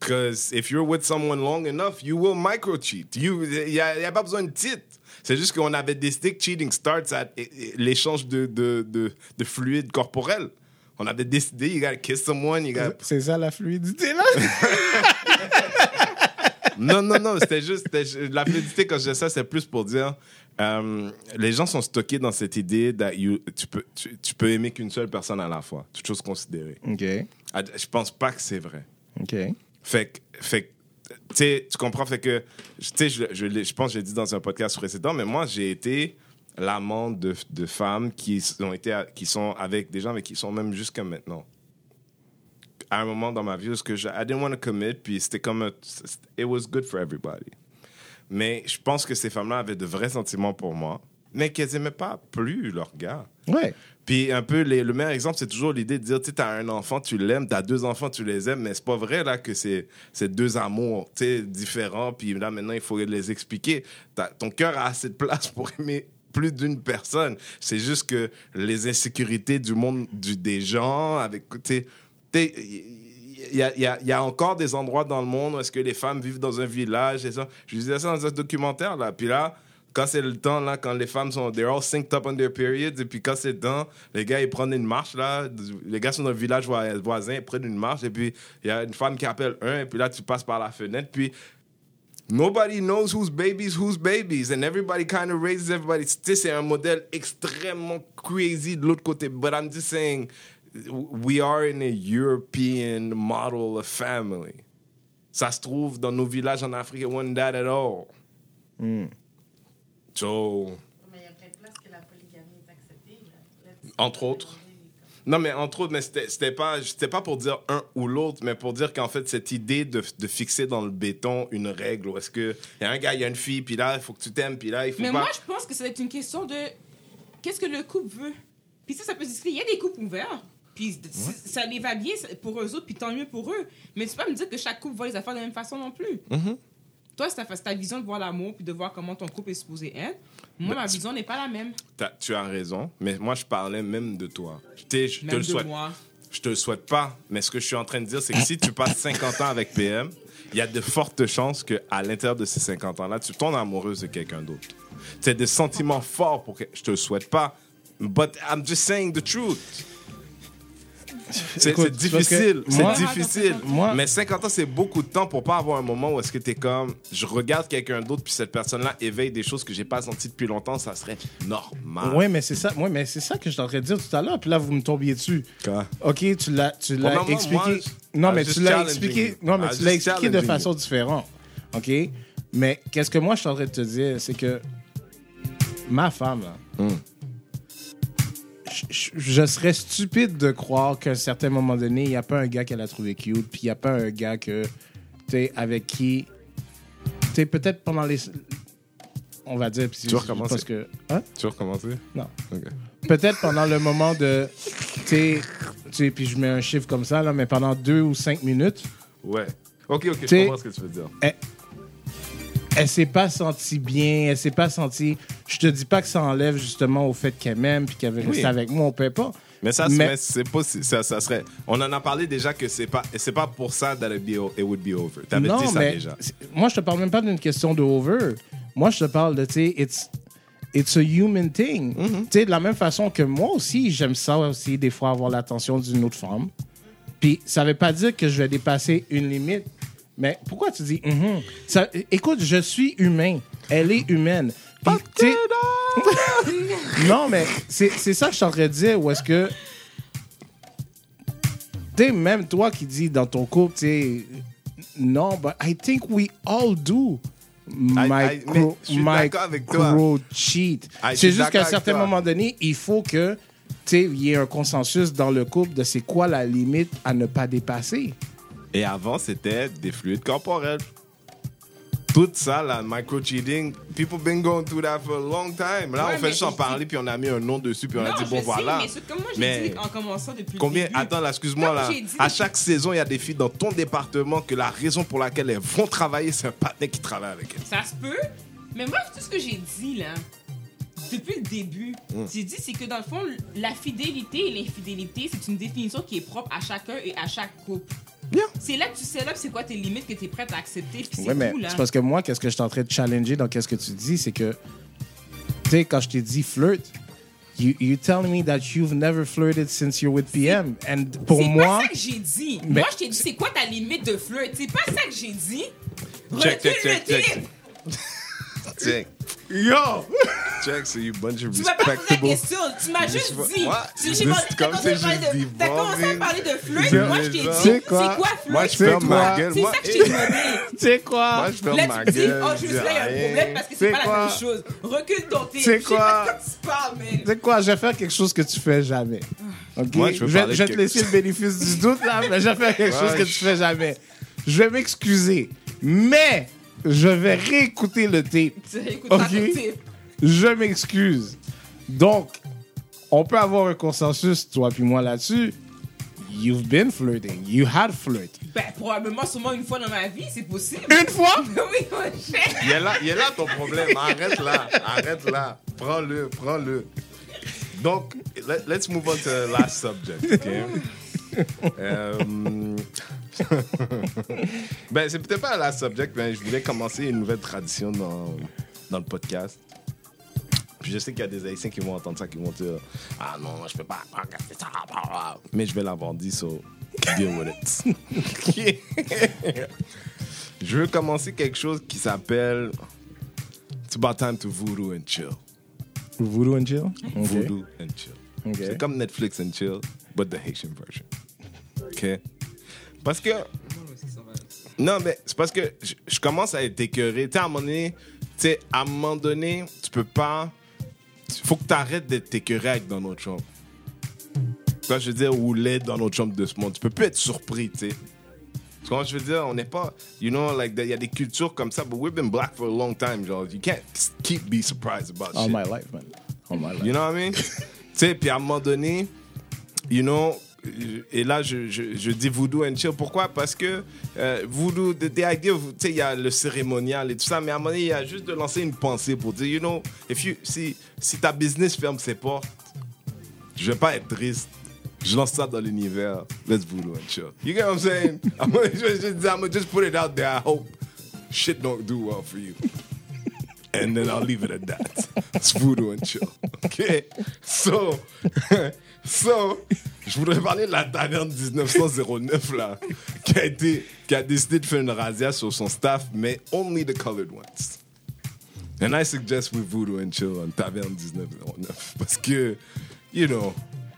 Because if you're with someone long enough, you will micro-cheat. Il n'y a, pas besoin de titre. C'est juste qu'on avait décidé que cheating starts at eh, l'échange de, de, de, de fluides corporels. On avait décidé, you gotta kiss someone, you gotta... C'est ça la fluidité, là? Non, non, non, c'était juste... La fluidité, quand je dis ça, c'est plus pour dire... euh, les gens sont stockés dans cette idée que tu peux, tu, tu peux aimer qu'une seule personne à la fois, toute chose considérée. OK. Ah, Je pense pas que c'est vrai. OK. Fait tu comprends, fait que, je, je, l'ai- je pense que j'ai dit dans un podcast précédent, mais moi, j'ai été l'amant de, de femmes qui, ont été, qui sont avec des gens avec qui sont même jusqu'à maintenant. À un moment dans ma vie, parce que je, I didn't want to commit, puis c'était comme, un- it was good for everybody. Mais je pense que ces femmes-là avaient de vrais sentiments pour moi, mais qu'elles aimaient pas plus leur gars. Ouais. Puis un peu, les- le meilleur exemple, c'est toujours l'idée de dire, tu sais, t'as un enfant, tu l'aimes, t'as deux enfants, tu les aimes, mais c'est pas vrai, là, que c'est deux amours, tu sais, différents, puis là, maintenant, il faut les expliquer. T'as- ton cœur a assez de place pour aimer plus d'une personne. C'est juste que les insécurités du monde du, des gens, avec, tu sais, y a, y a- encore des endroits dans le monde où est-ce que les femmes vivent dans un village et ça. Je disais ça dans un documentaire, là. Puis là, quand c'est le temps, là, quand les femmes sont... They're all synced up on their periods. Et puis quand c'est le temps, les gars, ils prennent une marche, là. Les gars sont dans le village voi- voisin, ils prennent une marche. Et puis, il y a une femme qui appelle un. Et puis là, tu passes par la fenêtre. Puis... Nobody knows whose babies, whose babies, and everybody kind of raises everybody. C'est un modèle extrêmement crazy de l'autre côté. But I'm just saying, we are in a European model of family. Ça se trouve dans nos villages en Afrique, it wasn't that at all. So, Mais il y a plein de places que la polygamie est acceptée. Entre autres. non, mais entre autres, mais c'était c'était pas, c'était pas pour dire un ou l'autre, mais pour dire qu'en fait, cette idée de, de fixer dans le béton une règle, où est-ce qu'il y a un gars, il y a une fille, puis là, il faut que tu t'aimes, puis là, il faut Mais pas. moi, je pense que ça va être une question de qu'est-ce que le couple veut? Puis ça, ça peut se discuter. Il y a des couples ouverts. Puis ça les va bien pour eux autres, puis tant mieux pour eux. Mais tu peux pas me dire que chaque couple voit les affaires de la même façon non plus. Mhm. Toi, c'est ta, vision de voir l'amour, puis de voir comment ton couple est supposé être. Moi, Ben, ma tu- vision n'est pas la même. T'as- tu as raison, mais moi, je parlais même de toi. Je, je te le souhaite. moi. Je te le souhaite pas, mais ce que je suis en train de dire, c'est que si tu passes 50 ans avec PM, il y a de fortes chances qu'à l'intérieur de ces 50 ans-là, tu tombes amoureuse de quelqu'un d'autre. C'est des sentiments forts pour que je te le souhaite pas, but I'm just saying the truth. C'est difficile, c'est difficile. Moi- Mais 50 ans, c'est beaucoup de temps pour pas avoir un moment où est-ce que t'es comme, je regarde quelqu'un d'autre, puis cette personne-là éveille des choses que j'ai pas senties depuis longtemps, ça serait normal. Oui, mais c'est ça, ouais, mais c'est ça que je train de dire tout à l'heure. Puis là, vous me tombiez dessus. Quoi? OK, tu l'as, tu l'as Bon, non, moi, expliqué. moi, non, mais tu l'as expliqué. Non, mais tu l'as expliqué de façon différente. OK? Mais qu'est-ce que moi, je suis en train de te dire, c'est que ma femme, là, Hmm. Je, serais stupide de croire qu'à un certain moment donné, il n'y a pas un gars qu'elle a trouvé cute, puis il n'y a pas un gars que, tu avec qui, tu sais, peut-être pendant les. On va dire. Tu. Parce que. Hein? Tu veux recommencer? Non. Ok. peut-être pendant le moment de. Tu sais, tu sais, puis je mets un chiffre comme ça, là, mais pendant deux ou cinq minutes, Ouais. Ok, ok, je comprends ce que tu veux dire. Elle s'est pas sentie bien, elle s'est pas sentie. Je te dis pas que ça enlève justement au fait qu'elle m'aime puis qu'elle veut rester Oui. avec moi, on peut pas. Mais ça, Mais- mais c'est pas, ça, ça serait. On en a parlé déjà que c'est pas, c'est pas pour ça that it, be, it would be over. T'avais dit ça mais déjà. moi je te parle même pas d'une question de over. Moi je te parle de, tu sais, it's, it's a human thing. Mm-hmm. Tu sais, de la même façon que moi aussi, j'aime ça aussi, des fois, avoir l'attention d'une autre femme. Puis ça veut pas dire que je vais dépasser une limite. Mais pourquoi tu dis, Mhm. ça, écoute, je suis humain. Elle est humaine. Non, mais c'est ça que je suis en train de dire. Ou est-ce que. Tu même toi qui dis dans ton couple, tu sais, non, but I think we all do. Micro, avec cheat. C'est juste qu'à un certain toi. moment donné, il faut que il y ait un consensus dans le couple de c'est quoi la limite à ne pas dépasser. Et avant, c'était des fluides corporels. Tout ça, la micro-cheating, people been going through that for a long time. Là, Ouais, on fait juste en parler, puis on a mis un nom dessus, puis on a dit, bon, sais, voilà. mais c'est comme moi, j'ai Mais dit en commençant depuis Combien le début. Attends, là, excuse-moi, là. À chaque saison, il y a des filles dans ton département que la raison pour laquelle elles vont travailler, c'est un partenaire qui travaille avec elles. Ça se peut. Mais moi, tout ce que j'ai dit, là, depuis le début, Mm. j'ai dit, c'est que dans le fond, la fidélité et l'infidélité, c'est une définition qui est propre à chacun et à chaque couple. Yeah. C'est là que tu sais là, c'est quoi tes limites que tu es prête à accepter, puis c'est Ouais, c'est parce que moi, qu'est-ce que je suis en train de challenger dans qu'est-ce que tu dis, c'est que, tu sais, quand je t'ai dit flirt, you, you're telling me that you've never flirted since you're with PM. And pour C'est moi, pas ça que j'ai dit. Mais- Moi, je t'ai dit, c'est quoi ta limite de flirt? C'est pas ça que j'ai dit. Check, check, check, check. Check, yo, check, so you bunch of Tu m'as pas posé la respectable. question, tu m'as juste sais dit. Tu- comme t'as c'est commencé à parler de- T'as commencé à devolving. parler de flirt, C'est moi je t'ai dit, c'est C'est quoi? quoi flirt? Moi, je C'est ferme ma quoi? gueule. C'est Moi, ça que je t'ai demandé. tu sais quoi? moi, je ferme ma gueule. oh, je là, il y a un problème parce que C'est c'est pas la quoi? même chose. Recule ton thé. C'est Je sais quoi? de quoi sais je vais faire quelque chose que tu fais jamais. Ok? Moi, je vais, te laisser le bénéfice du doute, là, mais je vais faire quelque Ouais, chose que je- tu fais jamais. Je vais m'excuser, mais je vais réécouter le tape. Ok? Je m'excuse. Donc, on peut avoir un consensus, toi puis moi, là-dessus. You've been flirting. You had flirt. Ben, probablement, sûrement une fois dans ma vie, c'est possible. Une fois? oui, mon cher. Il est là, il est là ton problème. Arrête là, arrête là. Prends-le, prends-le. Donc, let- let's move on to the last subject, ok? Euh, ben, c'est peut-être pas la subject, mais je voulais commencer une nouvelle tradition dans, dans le podcast. Puis je sais qu'il y a des Haïtiens qui vont entendre ça, qui vont dire Ah non, je peux pas regarder ça. Mais je vais l'avoir dit, so deal with it. je veux commencer quelque chose qui s'appelle It's about time to voodoo and chill. Voodoo and chill? Ok. Voodoo and chill. Ok. C'est comme Netflix and chill, but the Haitian version. OK? Parce que. Non, mais c'est parce que je, je commence à être écœuré. Tu sais, à un moment donné, tu sais, à un moment donné, tu peux pas. Il faut que tu arrêtes d'être écœuré avec dans notre chambre. Quand je veux dire, ou dans notre chambre de ce monde, tu peux plus être surpris, tu sais. Moi, je veux dire, on n'est pas. You know, like, il y a des cultures comme ça, but we've been black for a long time, genre. You can't keep be surprised about All shit. my life, man. All my life. You know what I mean? tu sais, puis à un moment donné, you know, et là, je, dis voodoo and chill. Pourquoi? Parce que euh, voodoo, the, the idea, tu sais, il y a le cérémonial et tout ça, mais à un moment il y a juste de lancer une pensée pour dire, you know, if you, si, si ta business ferme ses portes, je vais pas être triste. Je lance ça dans l'univers. Let's voodoo and chill. You get what I'm saying? I'm gonna, dis, I'm gonna just put it out there. I hope shit don't do well for you. And then I'll leave it at that. It's voodoo and chill. Okay? So, so, je voudrais parler de la taverne 1909 là, qui a été, qui a décidé de faire une razzia sur son staff, mais only the colored ones. And I suggest we voodoo and chill on taverne 1909 parce que, you know,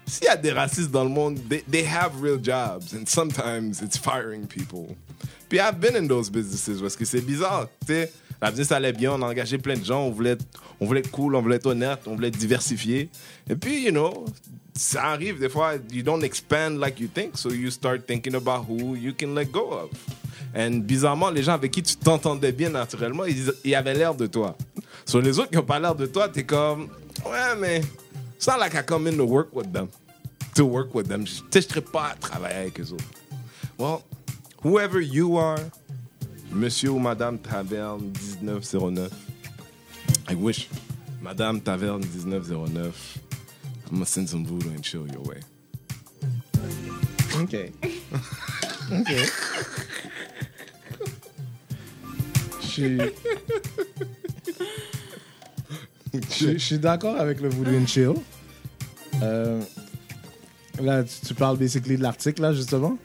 s'il y a des racistes dans le monde, they, they have real jobs and sometimes it's firing people. Puis I've been in those businesses parce que c'est bizarre, tu sais. La business allait bien, on a engagé plein de gens, on voulait, être, on voulait cool, on voulait être honnête, on voulait être diversifié. Et puis, you know, ça arrive des fois, you don't expand like you think, so you start thinking about who you can let go of. And bizarrement, les gens avec qui tu t'entendais bien naturellement, ils, avaient l'air de toi. Sur les autres qui n'ont pas l'air de toi, t'es comme, ouais, mais it's not like I come in to work with them. To work with them. Je ne serais pas à travailler avec eux autres. Well, whoever you are, monsieur ou madame Taverne 1909, I wish, madame Taverne 1909, I'm gonna send some voodoo and chill your way. OK. OK. Je suis... Je, je suis d'accord avec le voodoo and chill. Euh, là, tu, tu parles basically de l'article, là, justement?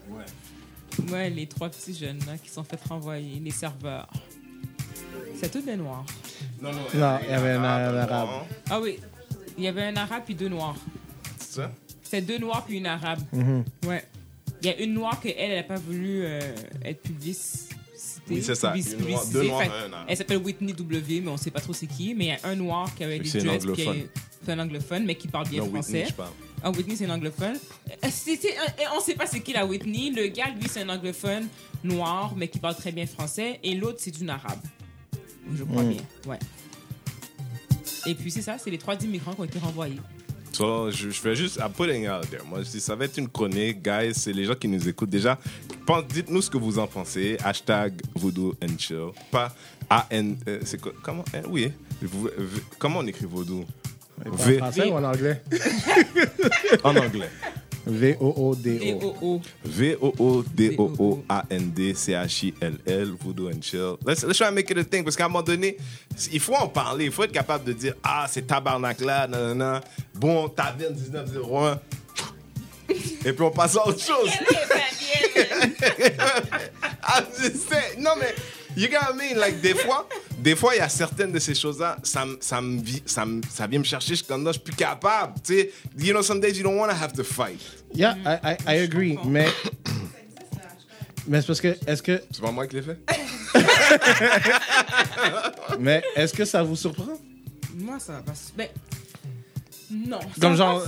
Ouais, les trois petits jeunes là, qui sont fait renvoyer, les serveurs. C'est tous des noirs. Non, non, il y avait un- arabe. Ah oui, il y avait un arabe puis deux noirs. C'est ça? C'était deux noirs puis une arabe. Mm-hmm. Ouais. Il y a une noire que elle, elle n'a pas voulu euh, être publicité. Oui, c'est ça. Une noire- deux noirs, Fait- un arabe. Elle s'appelle Whitney W, mais on sait pas trop c'est qui. Mais il y a un noir qui avait des C'est un dreads, anglophone. C'est un anglophone, mais qui parle bien Non, français. Whitney, je parle. Ah, Whitney, c'est un anglophone. Euh, c'est un- on sait pas c'est qui la Whitney. Le gars, lui, c'est un anglophone noir, mais qui parle très bien français. Et l'autre, c'est une arabe. Je crois bien. Ouais. Et puis, c'est ça, c'est les trois immigrants qui ont été renvoyés. So, je, je fais juste I'm putting out there. Moi, je dis, ça va être une chronique, guys. C'est les gens qui nous écoutent déjà. Dites-nous ce que vous en pensez. Hashtag voodoo and chill. Pas A-N. euh, c'est quoi? Comment euh, Oui. Vous- comment on écrit voodoo En V français ou en anglais? en anglais. V-O-O-D-O. D-O-O. V-O-O-D-O-O-A-N-D-C-H-I-L-L, Voodoo and Chill. Let's, let's try to make it a thing, parce qu'à un moment donné, il faut en parler. Il faut être capable de dire, ah, c'est tabarnak là, nanana. Bon, taverne 1901. Et puis on passe à autre chose. I'm just saying. Non, mais, you I mean? Like, des fois, des fois, il y a certaines de ces choses-là, ça, me- ça, me vi- ça, me- ça vient me chercher, je suis comme, non, je suis plus capable. Tu sais, you know, some days you don't want to have to fight. Yeah, I, I, I agree. Mais, mais c'est parce que, est-ce que, C'est pas moi qui l'ai fait? mais est-ce que ça vous surprend? Moi, ça va pas. Ben. Non. Comme genre,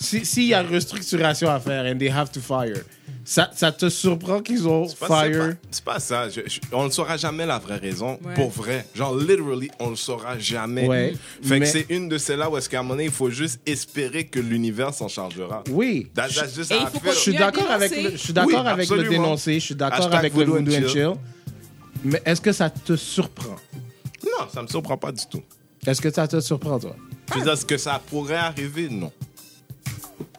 si- s'il y a restructuration à faire and they have to fire, ça, ça te surprend qu'ils ont C'est pas- fire? pas- C'est pas, ça. Je- je- on ne saura jamais la vraie raison. Ouais. Pour vrai. Genre, literally, on ne le saura jamais. Ouais, Fait mais- que c'est une de celles-là où est-ce qu'à un moment donné, il faut juste espérer que l'univers s'en chargera. Oui. That- that's just Et how il I faut feel. Je suis d'accord avec, dénoncé. le- je suis d'accord Oui, avec le dénoncer, je suis d'accord avec le voodoo and chill. chill. Mais est-ce que ça te surprend? Non, ça me surprend pas du tout. Est-ce que ça te surprend, toi? Je veux dire, est-ce que ça pourrait arriver? Non.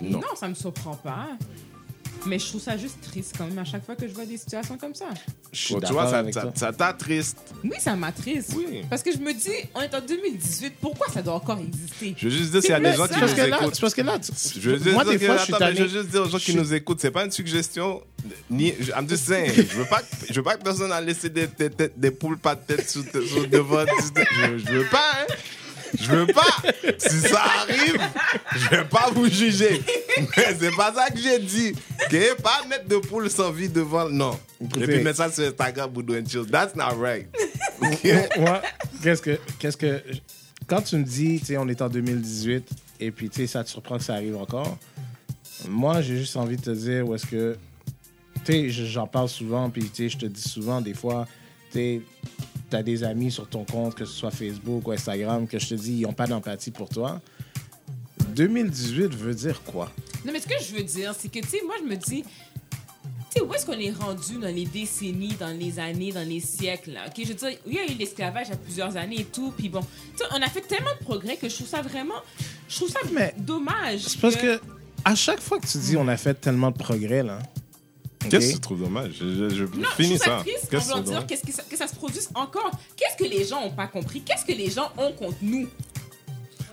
Non. Non, ça me surprend pas. Mais je trouve ça juste triste quand même à chaque fois que je vois des situations comme ça. Je suis tu vois, ça, avec ça, ça t'attriste. Oui, ça m'attriste. Oui. Parce que je me dis, on est en 2018, pourquoi ça doit encore exister? Je veux juste dire, s'il y a des gens ça. qui parce nous écoutent. c'est parce que là, tu- Je veux juste moi, dire des que- fois, je suis attends, mais tanné. je veux juste dire aux gens qui Je- nous écoutent, c'est pas une suggestion. Ni, je- I'm just saying. Je veux pas, que- je veux pas que personne a laissé des, des, des, des poules pas de tête sur, sur devant. Je, je veux pas, hein. Je veux pas. Si ça arrive, je vais pas vous juger. Mais c'est pas ça que j'ai dit. OK? Pas mettre de poules sans vie devant. Non. Écoutez. Et puis mettre ça sur Instagram, Boudou and Chill. That's not right. Moi, qu'est-ce que, qu'est-ce que, quand tu me dis, tu sais, on est en 2018 et puis, tu sais, ça te surprend que ça arrive encore. Moi, j'ai juste envie de te dire où est-ce que, tu sais, je- j'en parle souvent puis, tu sais, je te dis souvent des fois, tu sais, t'as des amis sur ton compte, que ce soit Facebook ou Instagram, que je te dis, ils n'ont pas d'empathie pour toi. 2018 veut dire quoi? Non, mais ce que je veux dire, c'est que, tu sais, moi, je me dis, tu sais, où est-ce qu'on est rendu dans les décennies, dans les années, dans les siècles, là? OK, je veux dire, il y a eu l'esclavage il y a plusieurs années et tout, puis bon, tu sais, on a fait tellement de progrès que je trouve ça vraiment, je trouve ça Mais dommage. C'est parce que à chaque fois que tu dis on a fait tellement de progrès, là. Qu'est-ce que tu trouves dommage? Je, je, je Non, finis je ça ça. Qu'est-ce que tu dire qu'est-ce que ça, que ça se produise encore? Qu'est-ce que les gens n'ont pas compris? Qu'est-ce que les gens ont contre nous?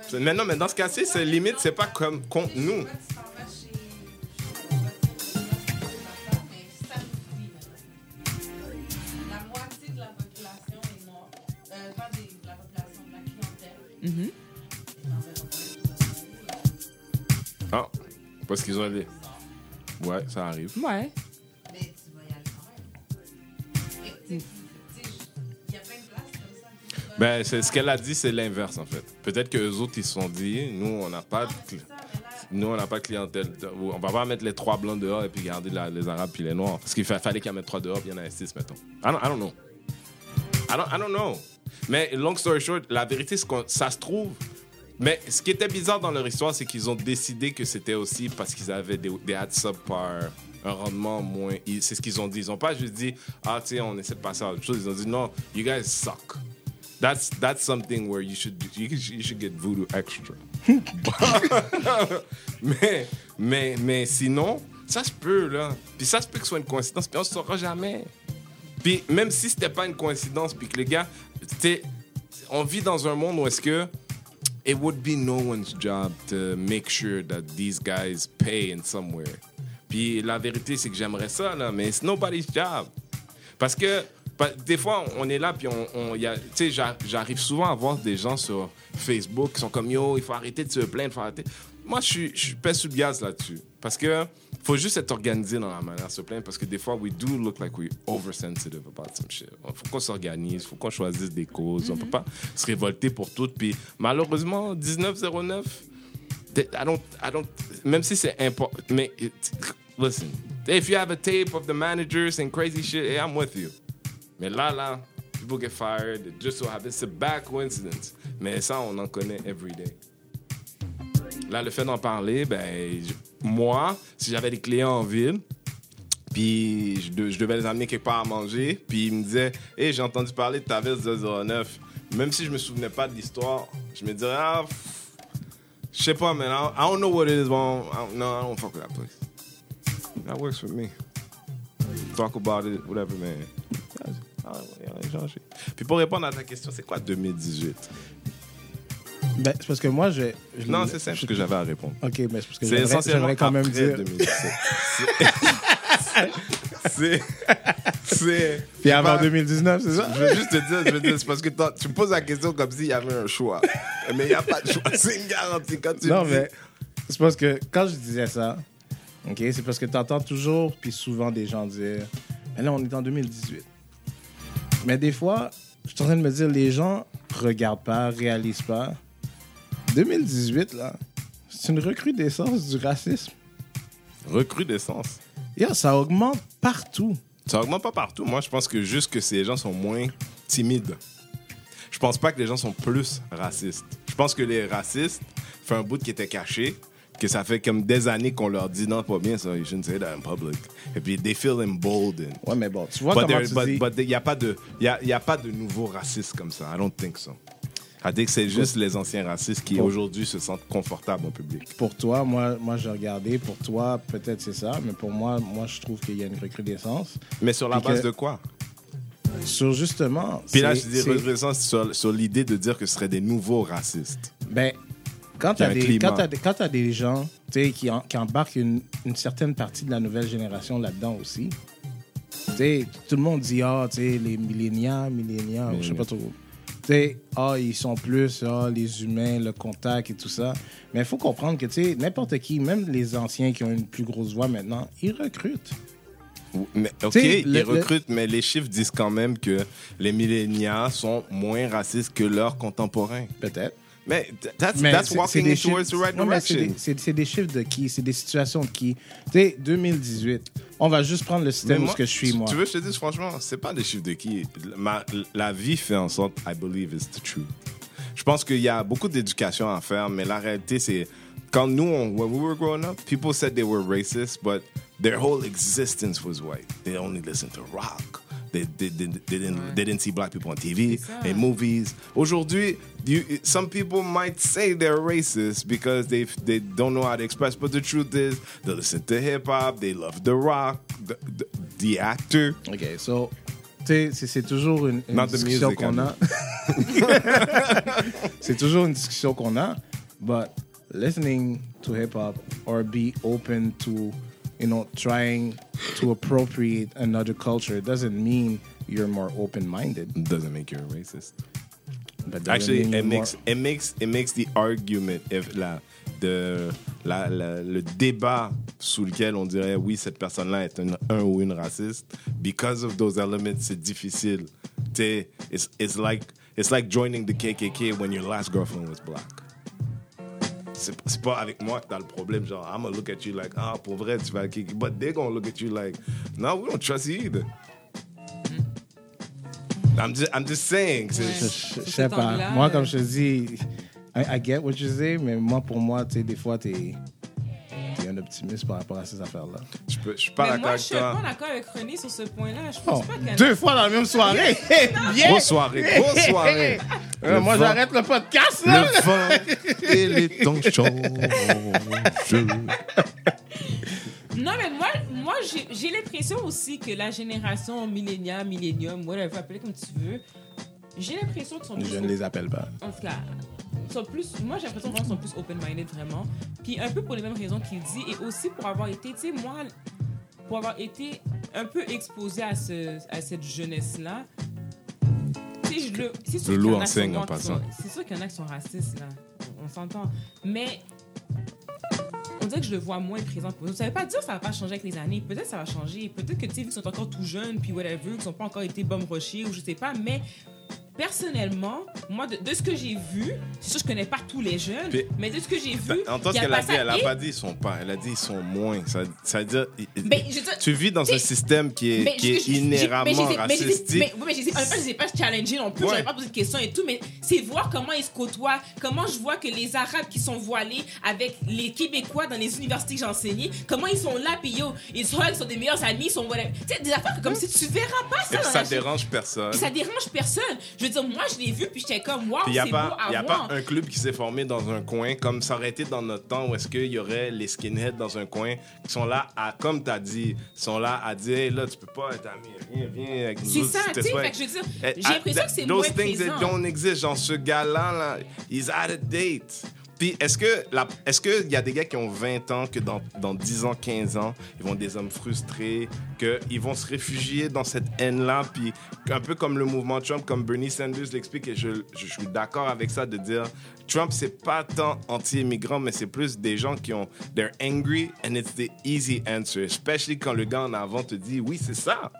dommage? Mais non, mais dans ce cas-ci, c'est limite, c'est pas comme contre nous. Ça la clientèle. Ah, parce qu'ils ont allé? Ouais, ça arrive. Ouais. Ben, ce qu'elle a dit, c'est l'inverse, en fait. Peut-être que les autres, ils se sont dit, nous, on n'a pas de, nous, on n'a pas clientèle. On va pas mettre les trois blancs dehors et puis garder les arabes puis les noirs. Parce qu'il fa- fallait qu'il y en mette trois dehors puis il y en a six, mettons. I don't, I don't know. I don't, know. Mais long story short, la vérité, c'est que ça se trouve. Mais ce qui était bizarre dans leur histoire, c'est qu'ils ont décidé que c'était aussi parce qu'ils avaient des, des hats subpar, un rendement moins. C'est ce qu'ils ont dit. Ils n'ont pas juste dit, ah, tu sais, on essaie de passer à autre chose. Ils ont dit, non, you guys suck. That's, that's something where you should, you, you should get voodoo extra. mais, mais, mais sinon, ça se peut, là. Puis ça se peut que ce soit une coïncidence, puis on ne saura jamais. Puis même si c'était pas une coïncidence, puis que les gars, tu on vit dans un monde où est-ce que it would be no one's job to make sure that these guys pay in somewhere. Puis la vérité, c'est que j'aimerais ça, là, mais it's nobody's job. Parce que des fois, on est là, puis on, on- y a- tu sais, j'a- j'arrive souvent à voir des gens sur Facebook qui sont comme Yo, il faut arrêter de se plaindre, il faut arrêter. Moi, je suis, je pèse sous le gaz là-dessus. Parce que faut juste être organisé dans la manière de se plaindre, parce que des fois, we do look like we're oversensitive about some shit. Faut qu'on s'organise, faut qu'on choisisse des causes. On peut pas se révolter pour tout. Puis malheureusement, 1909, th- I don't, I don't, même si c'est important, mais it- listen, if you have a tape of the managers and crazy shit, hey, I'm with you. Mais là, là, people get fired, it just so happens, c'est bad coincidence. Mais ça, on en connaît every day. Là, le fait d'en parler, ben, moi, si j'avais des clients en ville, puis je, de- je devais les amener quelque part à manger, puis ils me disaient, hey, j'ai entendu parler de ta veste 009. Même si je me souvenais pas de l'histoire, je me dirais, ah, je sais pas, man, I don't, know what it is, bon, I don't, no, I don't fuck with that place. That works for me. Talk about it, whatever, man. Ah. Puis pour répondre à ta question, c'est quoi 2018? Ben, c'est parce que moi, je. je- Non, c'est simple ce que j'avais à répondre. Ok, mais c'est parce que j'aimerais- quand même dire. 2017. C'est... C'est... Puis avant pas- 2019, c'est ça? Je veux juste te dire, je veux dire, c'est parce que tu me poses la question comme s'il y avait un choix. Mais il n'y a pas de choix. C'est une garantie. Quand tu Non, dis- mais c'est parce que quand je disais ça, ok, c'est parce que tu entends toujours, puis souvent des gens dire, mais là, on est en 2018. Mais des fois, je suis en train de me dire, les gens regardent pas, réalisent pas. 2018, là, c'est une recrudescence du racisme. Recrudescence. Yeah, ça augmente partout. Ça augmente pas partout. Moi, je pense que juste que ces gens sont moins timides. Je pense pas que les gens sont plus racistes. Je pense que les racistes font un bout qui était caché, que ça fait comme des années qu'on leur dit non, pas bien ça, you shouldn't say that in public. Et puis, they feel emboldened. Ouais, mais bon, tu vois But comment tu but- dis... but il n'y a, pas de- y a, y a pas de nouveaux racistes comme ça. I don't think so. I think c'est juste les anciens racistes qui Pour- aujourd'hui se sentent confortables en public. Pour toi, moi, moi j'ai regardé. Pour toi, peut-être c'est ça. Mais pour moi, moi, je trouve qu'il y a une recrudescence. Mais sur la Puis base que- de quoi? Sur justement... Puis là, je dis recrudescence sur, sur l'idée de dire que ce seraient des nouveaux racistes. Ben, quand Il y a t'as un des, gens tu qui, en- qui embarquent une, une certaine partie de la nouvelle génération là-dedans aussi, tu tout le monde dit, ah, tu sais, les millénials, millénials, je sais pas trop. Tu ah, ils sont plus, ah, les humains, le contact et tout ça. Mais il faut comprendre que, tu n'importe qui, même les anciens qui ont une plus grosse voix maintenant, ils recrutent. Mais, OK, T'sais, ils le- le- recrutent, mais les chiffres disent quand même que les millénials sont moins racistes que leurs contemporains. Peut-être. Mais th- that's, Mais that's c'est- walking des chiffres- the right direction. C'est des de qui? C'est des situations de qui? Tu sais, 2018, on va juste prendre le système où moi, ce que je suis, moi. Tu veux que je te dise franchement, c'est pas des chiffres de qui. Ma- la vie fait en sorte, I believe, is the truth. Je pense qu'il y a beaucoup d'éducation à faire, mais la réalité, c'est quand nous, on, when we were growing up, people said they were racist, but their whole existence was white. They only listened to rock. They, they, they, they didn't, they didn't see black people on TV, C'est ça. in movies. Aujourd'hui, you, some people might say they're racist because they they don't know how to express, but the truth is, they listen to hip hop, they love the rock, the, the, the actor. OK, so, c'est- c'est toujours une, une Not discussion qu'on I a. c'est toujours une discussion qu'on a, but listening to hip-hop or be open to, you know, trying to appropriate another culture doesn't mean you're more open-minded. doesn't make you a racist. but Actually, it more- makes it makes it makes the argument if la de la, la- le débat sous lequel on dirait oui cette personne-là est un, un ou une raciste because of those elements c'est difficile. It's it's like it's like joining the KKK when your last girlfriend was black. C'est pas avec moi que t'as le problème. Genre, I'm gonna look at you like, ah, pour vrai, tu vas KKK. But they're gonna look at you like, no, we don't trust you either. I'm just, I'm just saying. Ouais. Je, je- sais pas. Moi, euh, comme je te dis, I, I get what you say, mais moi, pour moi, tu sais, des fois, t'es optimiste par rapport à ces affaires-là. Je, peux, je suis pas d'accord moi, je avec suis pas toi. d'accord avec René sur ce point-là. Je Oh, pense pas y a... deux fois dans la même soirée! Bien! Grosse soirée, grosse soirée. Euh, moi, j'arrête le podcast, là! Le vent et les temps. Non, mais moi, moi j'ai- l'impression aussi que la génération millénial, millénium, whatever, appelez comme tu veux, j'ai l'impression qu'ils sont. Je ne les appelle pas. En tout cas, sont plus, moi j'ai l'impression qu'ils sont plus open-minded vraiment. Puis un peu pour les mêmes raisons qu'il dit et aussi pour avoir été, tu sais, moi, pour avoir été un peu exposé à, ce, à cette jeunesse-là. Je le. C'est sûr qu'il y en a en passant. C'est sûr qu'il y en a qui sont racistes, là. On, on s'entend. Mais. On dirait que je le vois moins présent pour nous. Ça veut pas dire que ça va pas changer avec les années. Peut-être que ça va changer. Peut-être que, tu sais, vu qu'ils sont encore tout jeunes, puis whatever, qu'ils n'ont pas encore été rochers ou je sais pas. Mais personnellement, moi, de, de ce que j'ai vu, c'est sûr que je connais pas tous les jeunes, Puis- mais de ce que j'ai vu, Entends ce qu'elle a dit, elle a Et- pas dit ils sont pas, elle a dit ils sont moins. Ça, ça veut dire, Mais je dire- tu vis dans un système qui est, Mais qui est je- je- je- inhéremment mais je mais je sais-. Mais, je je pas challenger non plus, Ouais. j'avais pas posé de questions et tout, mais c'est voir comment ils se côtoient, comment je vois que les Arabes qui sont voilés avec les Québécois dans les universités que j'ai enseignées, comment ils sont là, puis yo, ils sont ils sont des meilleurs amis, ils sont. Tu sais, des affaires comme si tu verras pas ça Et dans ça la dérange personne. ça dérange personne. Je veux dire, moi, je l'ai vu, puis j'étais comme, waouh, Il n'y a, c'est beau pas, à y a voir. pas un club qui s'est formé dans un coin comme ça aurait été dans notre temps où est-ce qu'il y aurait les skinheads dans un coin qui sont là à, comme tu as dit, sont là à dire, hey, là, tu peux pas être ami, viens, viens avec nous C'est ça, tu sais, fait que je veux dire, Eh, j'ai ah, l'impression que c'est moins Those things that présent. don't exist. Genre, ce gars-là, là, he's out of date. Puis, est-ce que la- est-ce qu'il y a des gars qui ont 20 ans, que dans, dans 10 ans, 15 ans, ils vont être des hommes frustrés, qu'ils vont se réfugier dans cette haine-là, puis un peu comme le mouvement Trump, comme Bernie Sanders l'explique, et je, je suis d'accord avec ça, de dire Trump, c'est pas tant anti-immigrant, mais c'est plus des gens qui ont. They're angry, and it's the easy answer. Especially quand le gars en avant te dit Oui, c'est ça.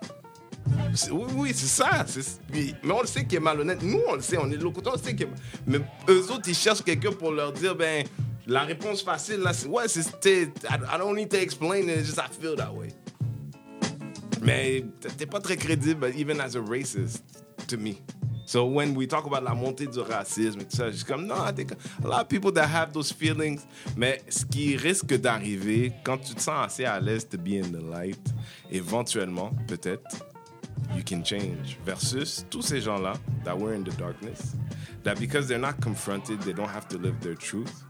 Oui, oui, c'est ça. Mais on le sait qu'il est malhonnête. Nous, on le sait, on est de l'autre côté, on sait qu'il est... Mais eux autres, ils cherchent quelqu'un pour leur dire, ben, la réponse facile, là, c'est, ouais, t'es- I, don't need to explain it, just I feel that way. Mais t'es pas très crédible, even as a racist, to me. So when we talk about la montée du racisme et tout ça, je suis comme, non, I think a lot of people that have those feelings. Mais ce qui risque d'arriver, quand tu te sens assez à l'aise to be in the light, éventuellement, peut-être, you can change. Versus tous ces gens-là that were in the darkness, that because they're not confronted, they don't have to live their truth,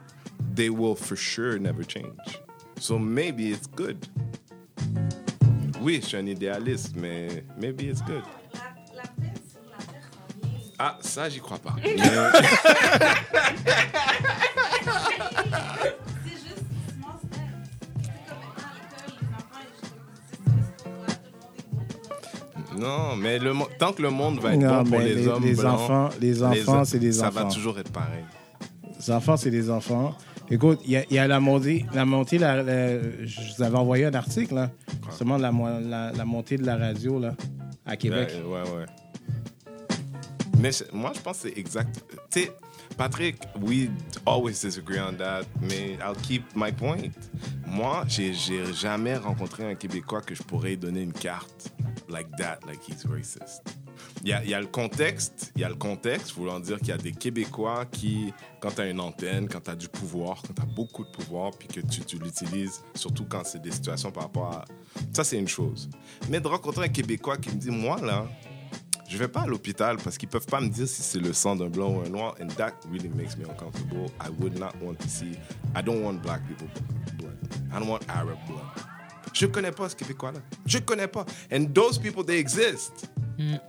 they will for sure never change. So maybe it's good. Oui, je suis un idéaliste, mais maybe it's good. Ah, ça, j'y crois pas. non, mais le tant que le monde va être Non, bon pour les, les- hommes les blancs, enfants- les enfants, c'est des Ça enfants. va toujours être pareil. Les enfants, c'est des enfants. Écoute, il y a, il y a la montée, la montée la- la- je vous avais envoyé un article, là, justement, de la, la, montée de la radio, là, à Québec. Ouais, ouais, ouais. Mais moi, je pense que c'est exact. Tu sais, Patrick, we always disagree on that, mais I'll keep my point. Moi, j'ai jamais rencontré un Québécois que je pourrais donner une carte like that, like he's racist. Il y a, le contexte, il y a le contexte, voulant dire qu'il y a des Québécois qui, quand tu as une antenne, quand tu as du pouvoir, quand tu as beaucoup de pouvoir, puis que tu, l'utilises, surtout quand c'est des situations par rapport à... Ça, c'est une chose. Mais de rencontrer un Québécois qui me dit, moi, là, je vais pas à l'hôpital parce qu'ils peuvent pas me dire si c'est le sang d'un blanc ou un noir. And that really makes me uncomfortable. I would not want to see. I don't want black people blood. I don't want Arab blood. Je connais pas ce Québécois-là. Je connais pas. And those people, they exist.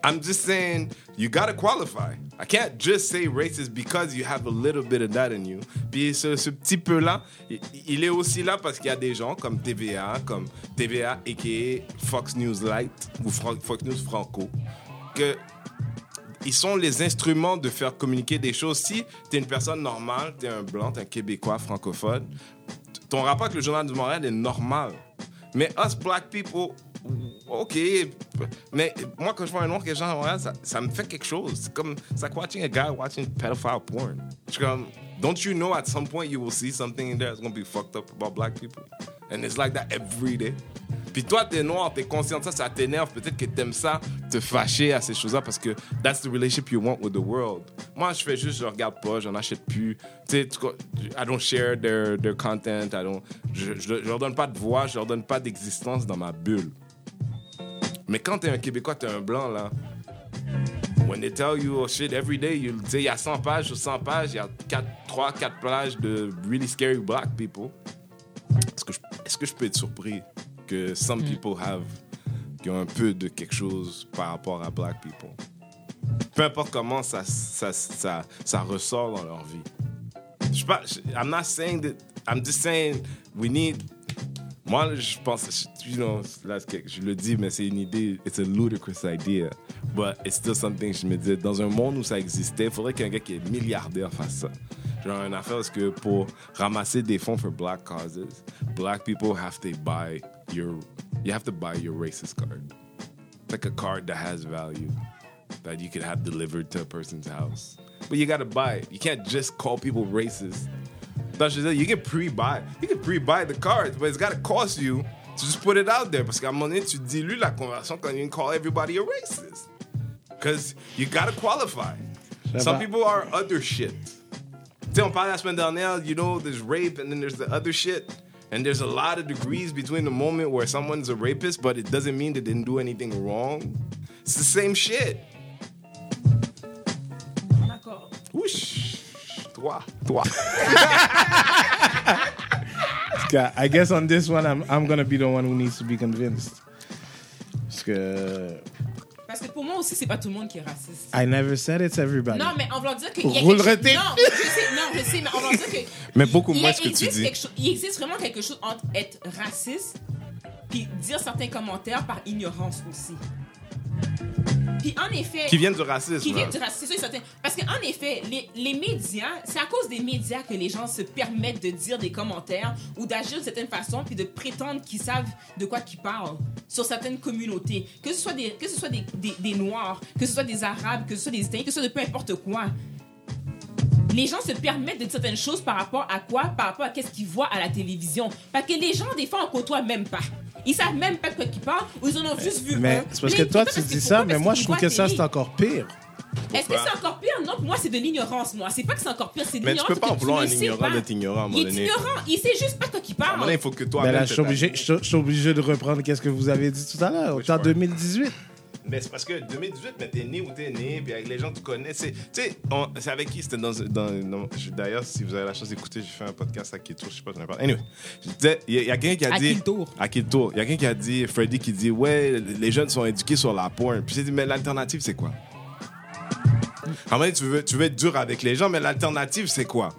I'm just saying, you gotta qualify. I can't just say racist because you have a little bit of that in you. Puis ce, ce petit peu-là, il, il est aussi là parce qu'il y a des gens comme TVA, comme TVA, a.k.a. Fox News Light ou Fox News Franco, que ils sont les instruments de faire communiquer des choses. Si tu es une personne normale, tu es un blanc, tu es un Québécois francophone, ton rapport avec le journal du Montréal est normal. Mais us black people, OK. Mais moi, quand je vois un noir qui est genre ça, ça me fait quelque chose. C'est comme, c'est like watching a guy watching pedophile porn. Je suis comme, don't you know at some point you will see something in there that's going to be fucked up about black people? And it's like that every day. Puis toi, t'es noir, t'es conscient de ça, ça t'énerve. Peut-être que t'aimes ça, te fâcher à ces choses-là parce que that's the relationship you want with the world. Moi, je fais juste, je regarde pas, j'en achète plus. Tu sais, I don't share their, their content. I don't, je, je, leur donne pas de voix, je leur donne pas d'existence dans ma bulle. Mais quand t'es un Québécois, t'es un blanc, là. When they tell you oh shit every day, you il y a 100 pages sur 100 pages, il y a 3, 4 pages de really scary black people. Est-ce que, est-ce que je peux être surpris? Que some people have, qui ont un peu de quelque chose par rapport à black people? Peu importe comment ça, ça, ça, ça ressort dans leur vie. Je pas, je- I'm not saying that, I'm just saying we need. Moi, je pense, you know, là, c'est quelque- je le dis, mais c'est une idée, it's a ludicrous idea, but it's still something, je me dis, dans un monde où ça existait, il faudrait qu'un gars qui est milliardaire fasse ça. Genre, une affaire, parce que pour ramasser des fonds for black causes, black people have to buy your, you have to buy your racist card. It's like a card that has value that you could have delivered to a person's house. But you gotta buy it. You can't just call people racist. That's just it. You can pre-buy. You can pre-buy the cards, but it's gotta cost you to just put it out there. Parce qu'à un moment donné, tu dilues la conversation quand you call everybody a racist. Because you gotta qualify. Some people are other shit. Tu sais, on parlait la semaine dernière, you know, there's rape and then there's the other shit. And there's a lot of degrees between the moment where someone's a rapist, but it doesn't mean they didn't do anything wrong. It's the same shit. Toi. Okay, I guess on this one, I'm, I'm gonna be the one who needs to be convinced. Parce Parce que pour moi aussi, c'est pas tout le monde qui est raciste. I never said it's everybody. Non, mais on va dire que. il y a Roule quelque-. Non, je sais, non, je sais, mais on va dire que. Mais beaucoup moins ce que tu dis. chose- il existe vraiment quelque chose entre être raciste puis dire certains commentaires par ignorance aussi. Puis en effet. Qui viennent du racisme. qui vient hein. du racisme, c'est certain. Parce qu'en effet, les, les médias, c'est à cause des médias que les gens se permettent de dire des commentaires ou d'agir de certaine façon puis de prétendre qu'ils savent de quoi qu'ils parlent sur certaines communautés. Que ce soit des, que ce soit des, des, des Noirs, que ce soit des Arabes, que ce soit des Italiens, que ce soit de peu importe quoi. Les gens se permettent de dire certaines choses par rapport à quoi? Par rapport à qu'est-ce qu'ils voient à la télévision. Parce que les gens, des fois, on côtoie même pas. Ils savent même pas de quoi ils parlent ou ils en ont juste vu Mais un. c'est parce que toi, tu dis ça, mais moi, je trouve que ça, c'est encore pire. Est-ce que c'est encore pire? Non, pour moi, c'est de l'ignorance, moi. C'est pas que c'est encore pire, c'est de Mais tu l'ignorance. peux pas en vouloir un ignorant d'être ignorant à un moment Il est ignorant. Il sait juste pas de quoi il À un parle. moment donné, il faut que toi. Ben là, je suis obligé, obligé de reprendre qu'est-ce que vous avez dit tout à l'heure. En part? 2018. Mais c'est parce que 2018, mais t'es né où t'es né, puis avec les gens que tu connais. c'est- Tu sais, c'est avec qui C'était dans. dans, D'ailleurs, si vous avez la chance d'écouter, j'ai fait un podcast à Kito, je sais pas, j'en ai parlé. Anyway, il y y a quelqu'un qui a À dit. Kiltour. À Kiltour. Il y a quelqu'un qui a dit, Freddy qui dit, ouais, les jeunes sont éduqués sur la porn. Puis j'ai dit, mais l'alternative, c'est quoi? Moment donné, tu veux, tu veux être dur avec les gens, mais l'alternative, c'est quoi?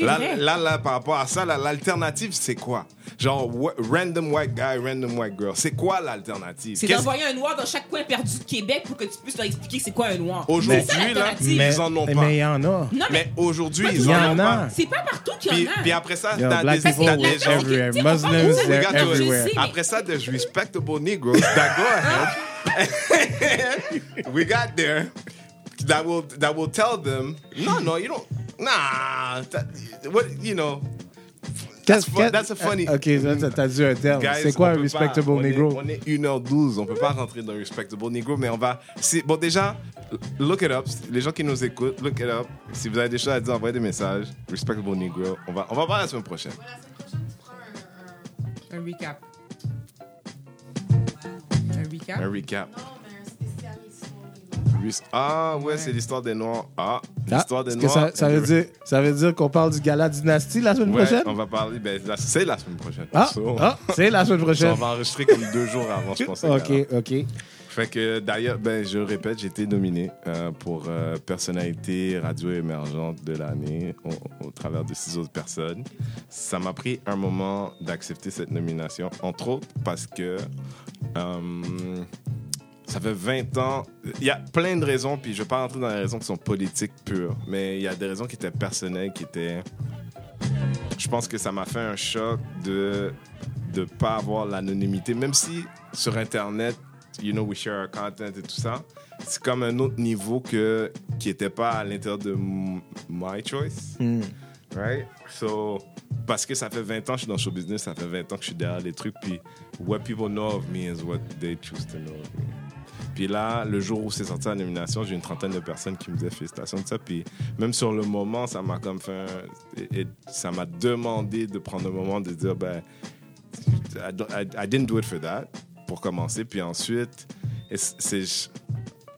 Là, vrai. là, là, par rapport à ça, là, l'alternative, c'est quoi? Genre, random white guy, random white girl. C'est quoi l'alternative? C'est d'envoyer un noir dans chaque coin perdu de Québec pour que tu puisses leur expliquer c'est quoi un noir. Aujourd'hui, là. Mais Ils en ont pas. mais il y en a. Non, mais, Mais aujourd'hui, ils Il y en en ont pas. a. c'est pas partout qu'il y en a. puis après ça, Yo, t'as des, t'as des gens everywhere. Muslims, everywhere. Après ça, there's respectable Negroes that go ahead. we got there. That will that will tell them, no, no, you don't. Nah, that, what you know. That's, that's a funny. Ok, là, t'as- dit un terme. Guys, C'est quoi un respectable pas- on est- negro? On est 1h12, on peut pas rentrer dans respectable negro, mais on va. c'est- Bon, déjà, look it up. Les gens qui nous écoutent, look it up. Si vous avez des choses à dire, envoyez des messages. Respectable negro. On va, on va voir la semaine prochaine. Ouais, la semaine prochaine, tu un. un- Un recap. Un recap. Un recap. Ah, ouais, c'est l'histoire des Noirs. Ah, Ah, l'histoire des Noirs. ça, ça veut dire, ça veut dire qu'on parle du gala Dynasty la semaine Ouais, prochaine? on va parler. Ben, c'est la semaine prochaine. Ah, So, ah, c'est la semaine so, prochaine. on va enregistrer comme deux jours avant, je pense. Ok, ok. Fait que d'ailleurs, ben, je répète, j'ai été nominé euh, pour euh, personnalité radio émergente de l'année au, au travers de six autres personnes. Ça m'a pris un moment d'accepter cette nomination, entre autres parce que euh, ça fait 20 ans. Il y a plein de raisons, puis je ne vais pas rentrer dans les raisons qui sont politiques pures, mais il y a des raisons qui étaient personnelles, qui étaient. Je pense que ça m'a fait un choc de ne pas avoir l'anonymité, même si sur Internet, you know, we share our content et tout ça, c'est comme un autre niveau que, qui n'était pas à l'intérieur de my choice. Hmm. Right? So, parce que ça fait 20 ans que je suis dans le show business, ça fait 20 ans que je suis derrière les trucs, puis what people know of me is what they choose to know of me. Puis là, le jour où c'est sorti la nomination, j'ai une trentaine de personnes qui me disaient félicitations de ça. Puis même sur le moment, ça m'a comme fait. et- ça m'a demandé de prendre un moment de dire, ben, I, I- I didn't do it for that, pour commencer. Puis ensuite, c'est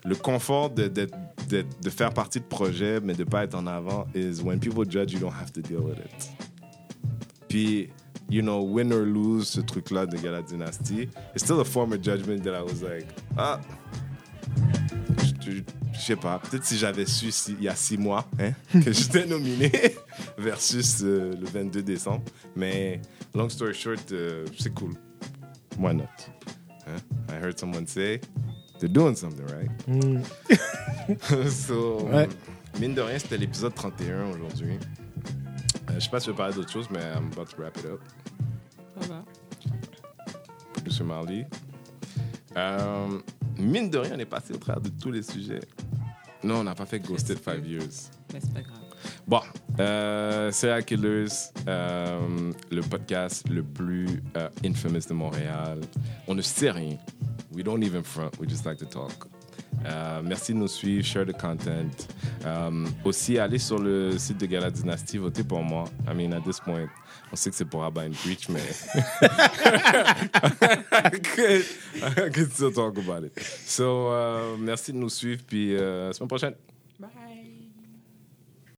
le confort de, de, de, de faire partie de projet, mais de ne pas être en avant, is when people judge, you don't have to deal with it. Puis, you know, win or lose, ce truc-là de Gala Dynasty, it's still a form of judgment that I was like, ah, je, sais pas, peut-être si j'avais su si- il y a six mois hein, que j'étais nominé versus euh, le 22 décembre. Mais, long story short, euh, c'est cool. Why not? Hein? I heard someone say, they're doing something, right? Hmm. so, Ouais. mine de rien, c'était l'épisode 31 aujourd'hui. Euh, je sais pas si je vais parler d'autre chose, mais I'm about to wrap it up. Ça va. Producer Marley. Euh, mine de rien, on est passé au travers de tous les sujets. Non, on n'a pas fait Ghosted Five Years. Mais c'est pas grave. Bon, euh, Killers, euh, le podcast le plus euh, infamous de Montréal. On ne sait rien. We don't even front. We just like to talk. Euh, merci de nous suivre, share the content. Euh, aussi, allez sur le site de Gala Dynasty, votez pour moi. I mean, at this point, on sait que c'est pour Abba and Preach, mais. I could, I could still talk about it. So, euh, merci de nous suivre, puis euh, semaine prochaine.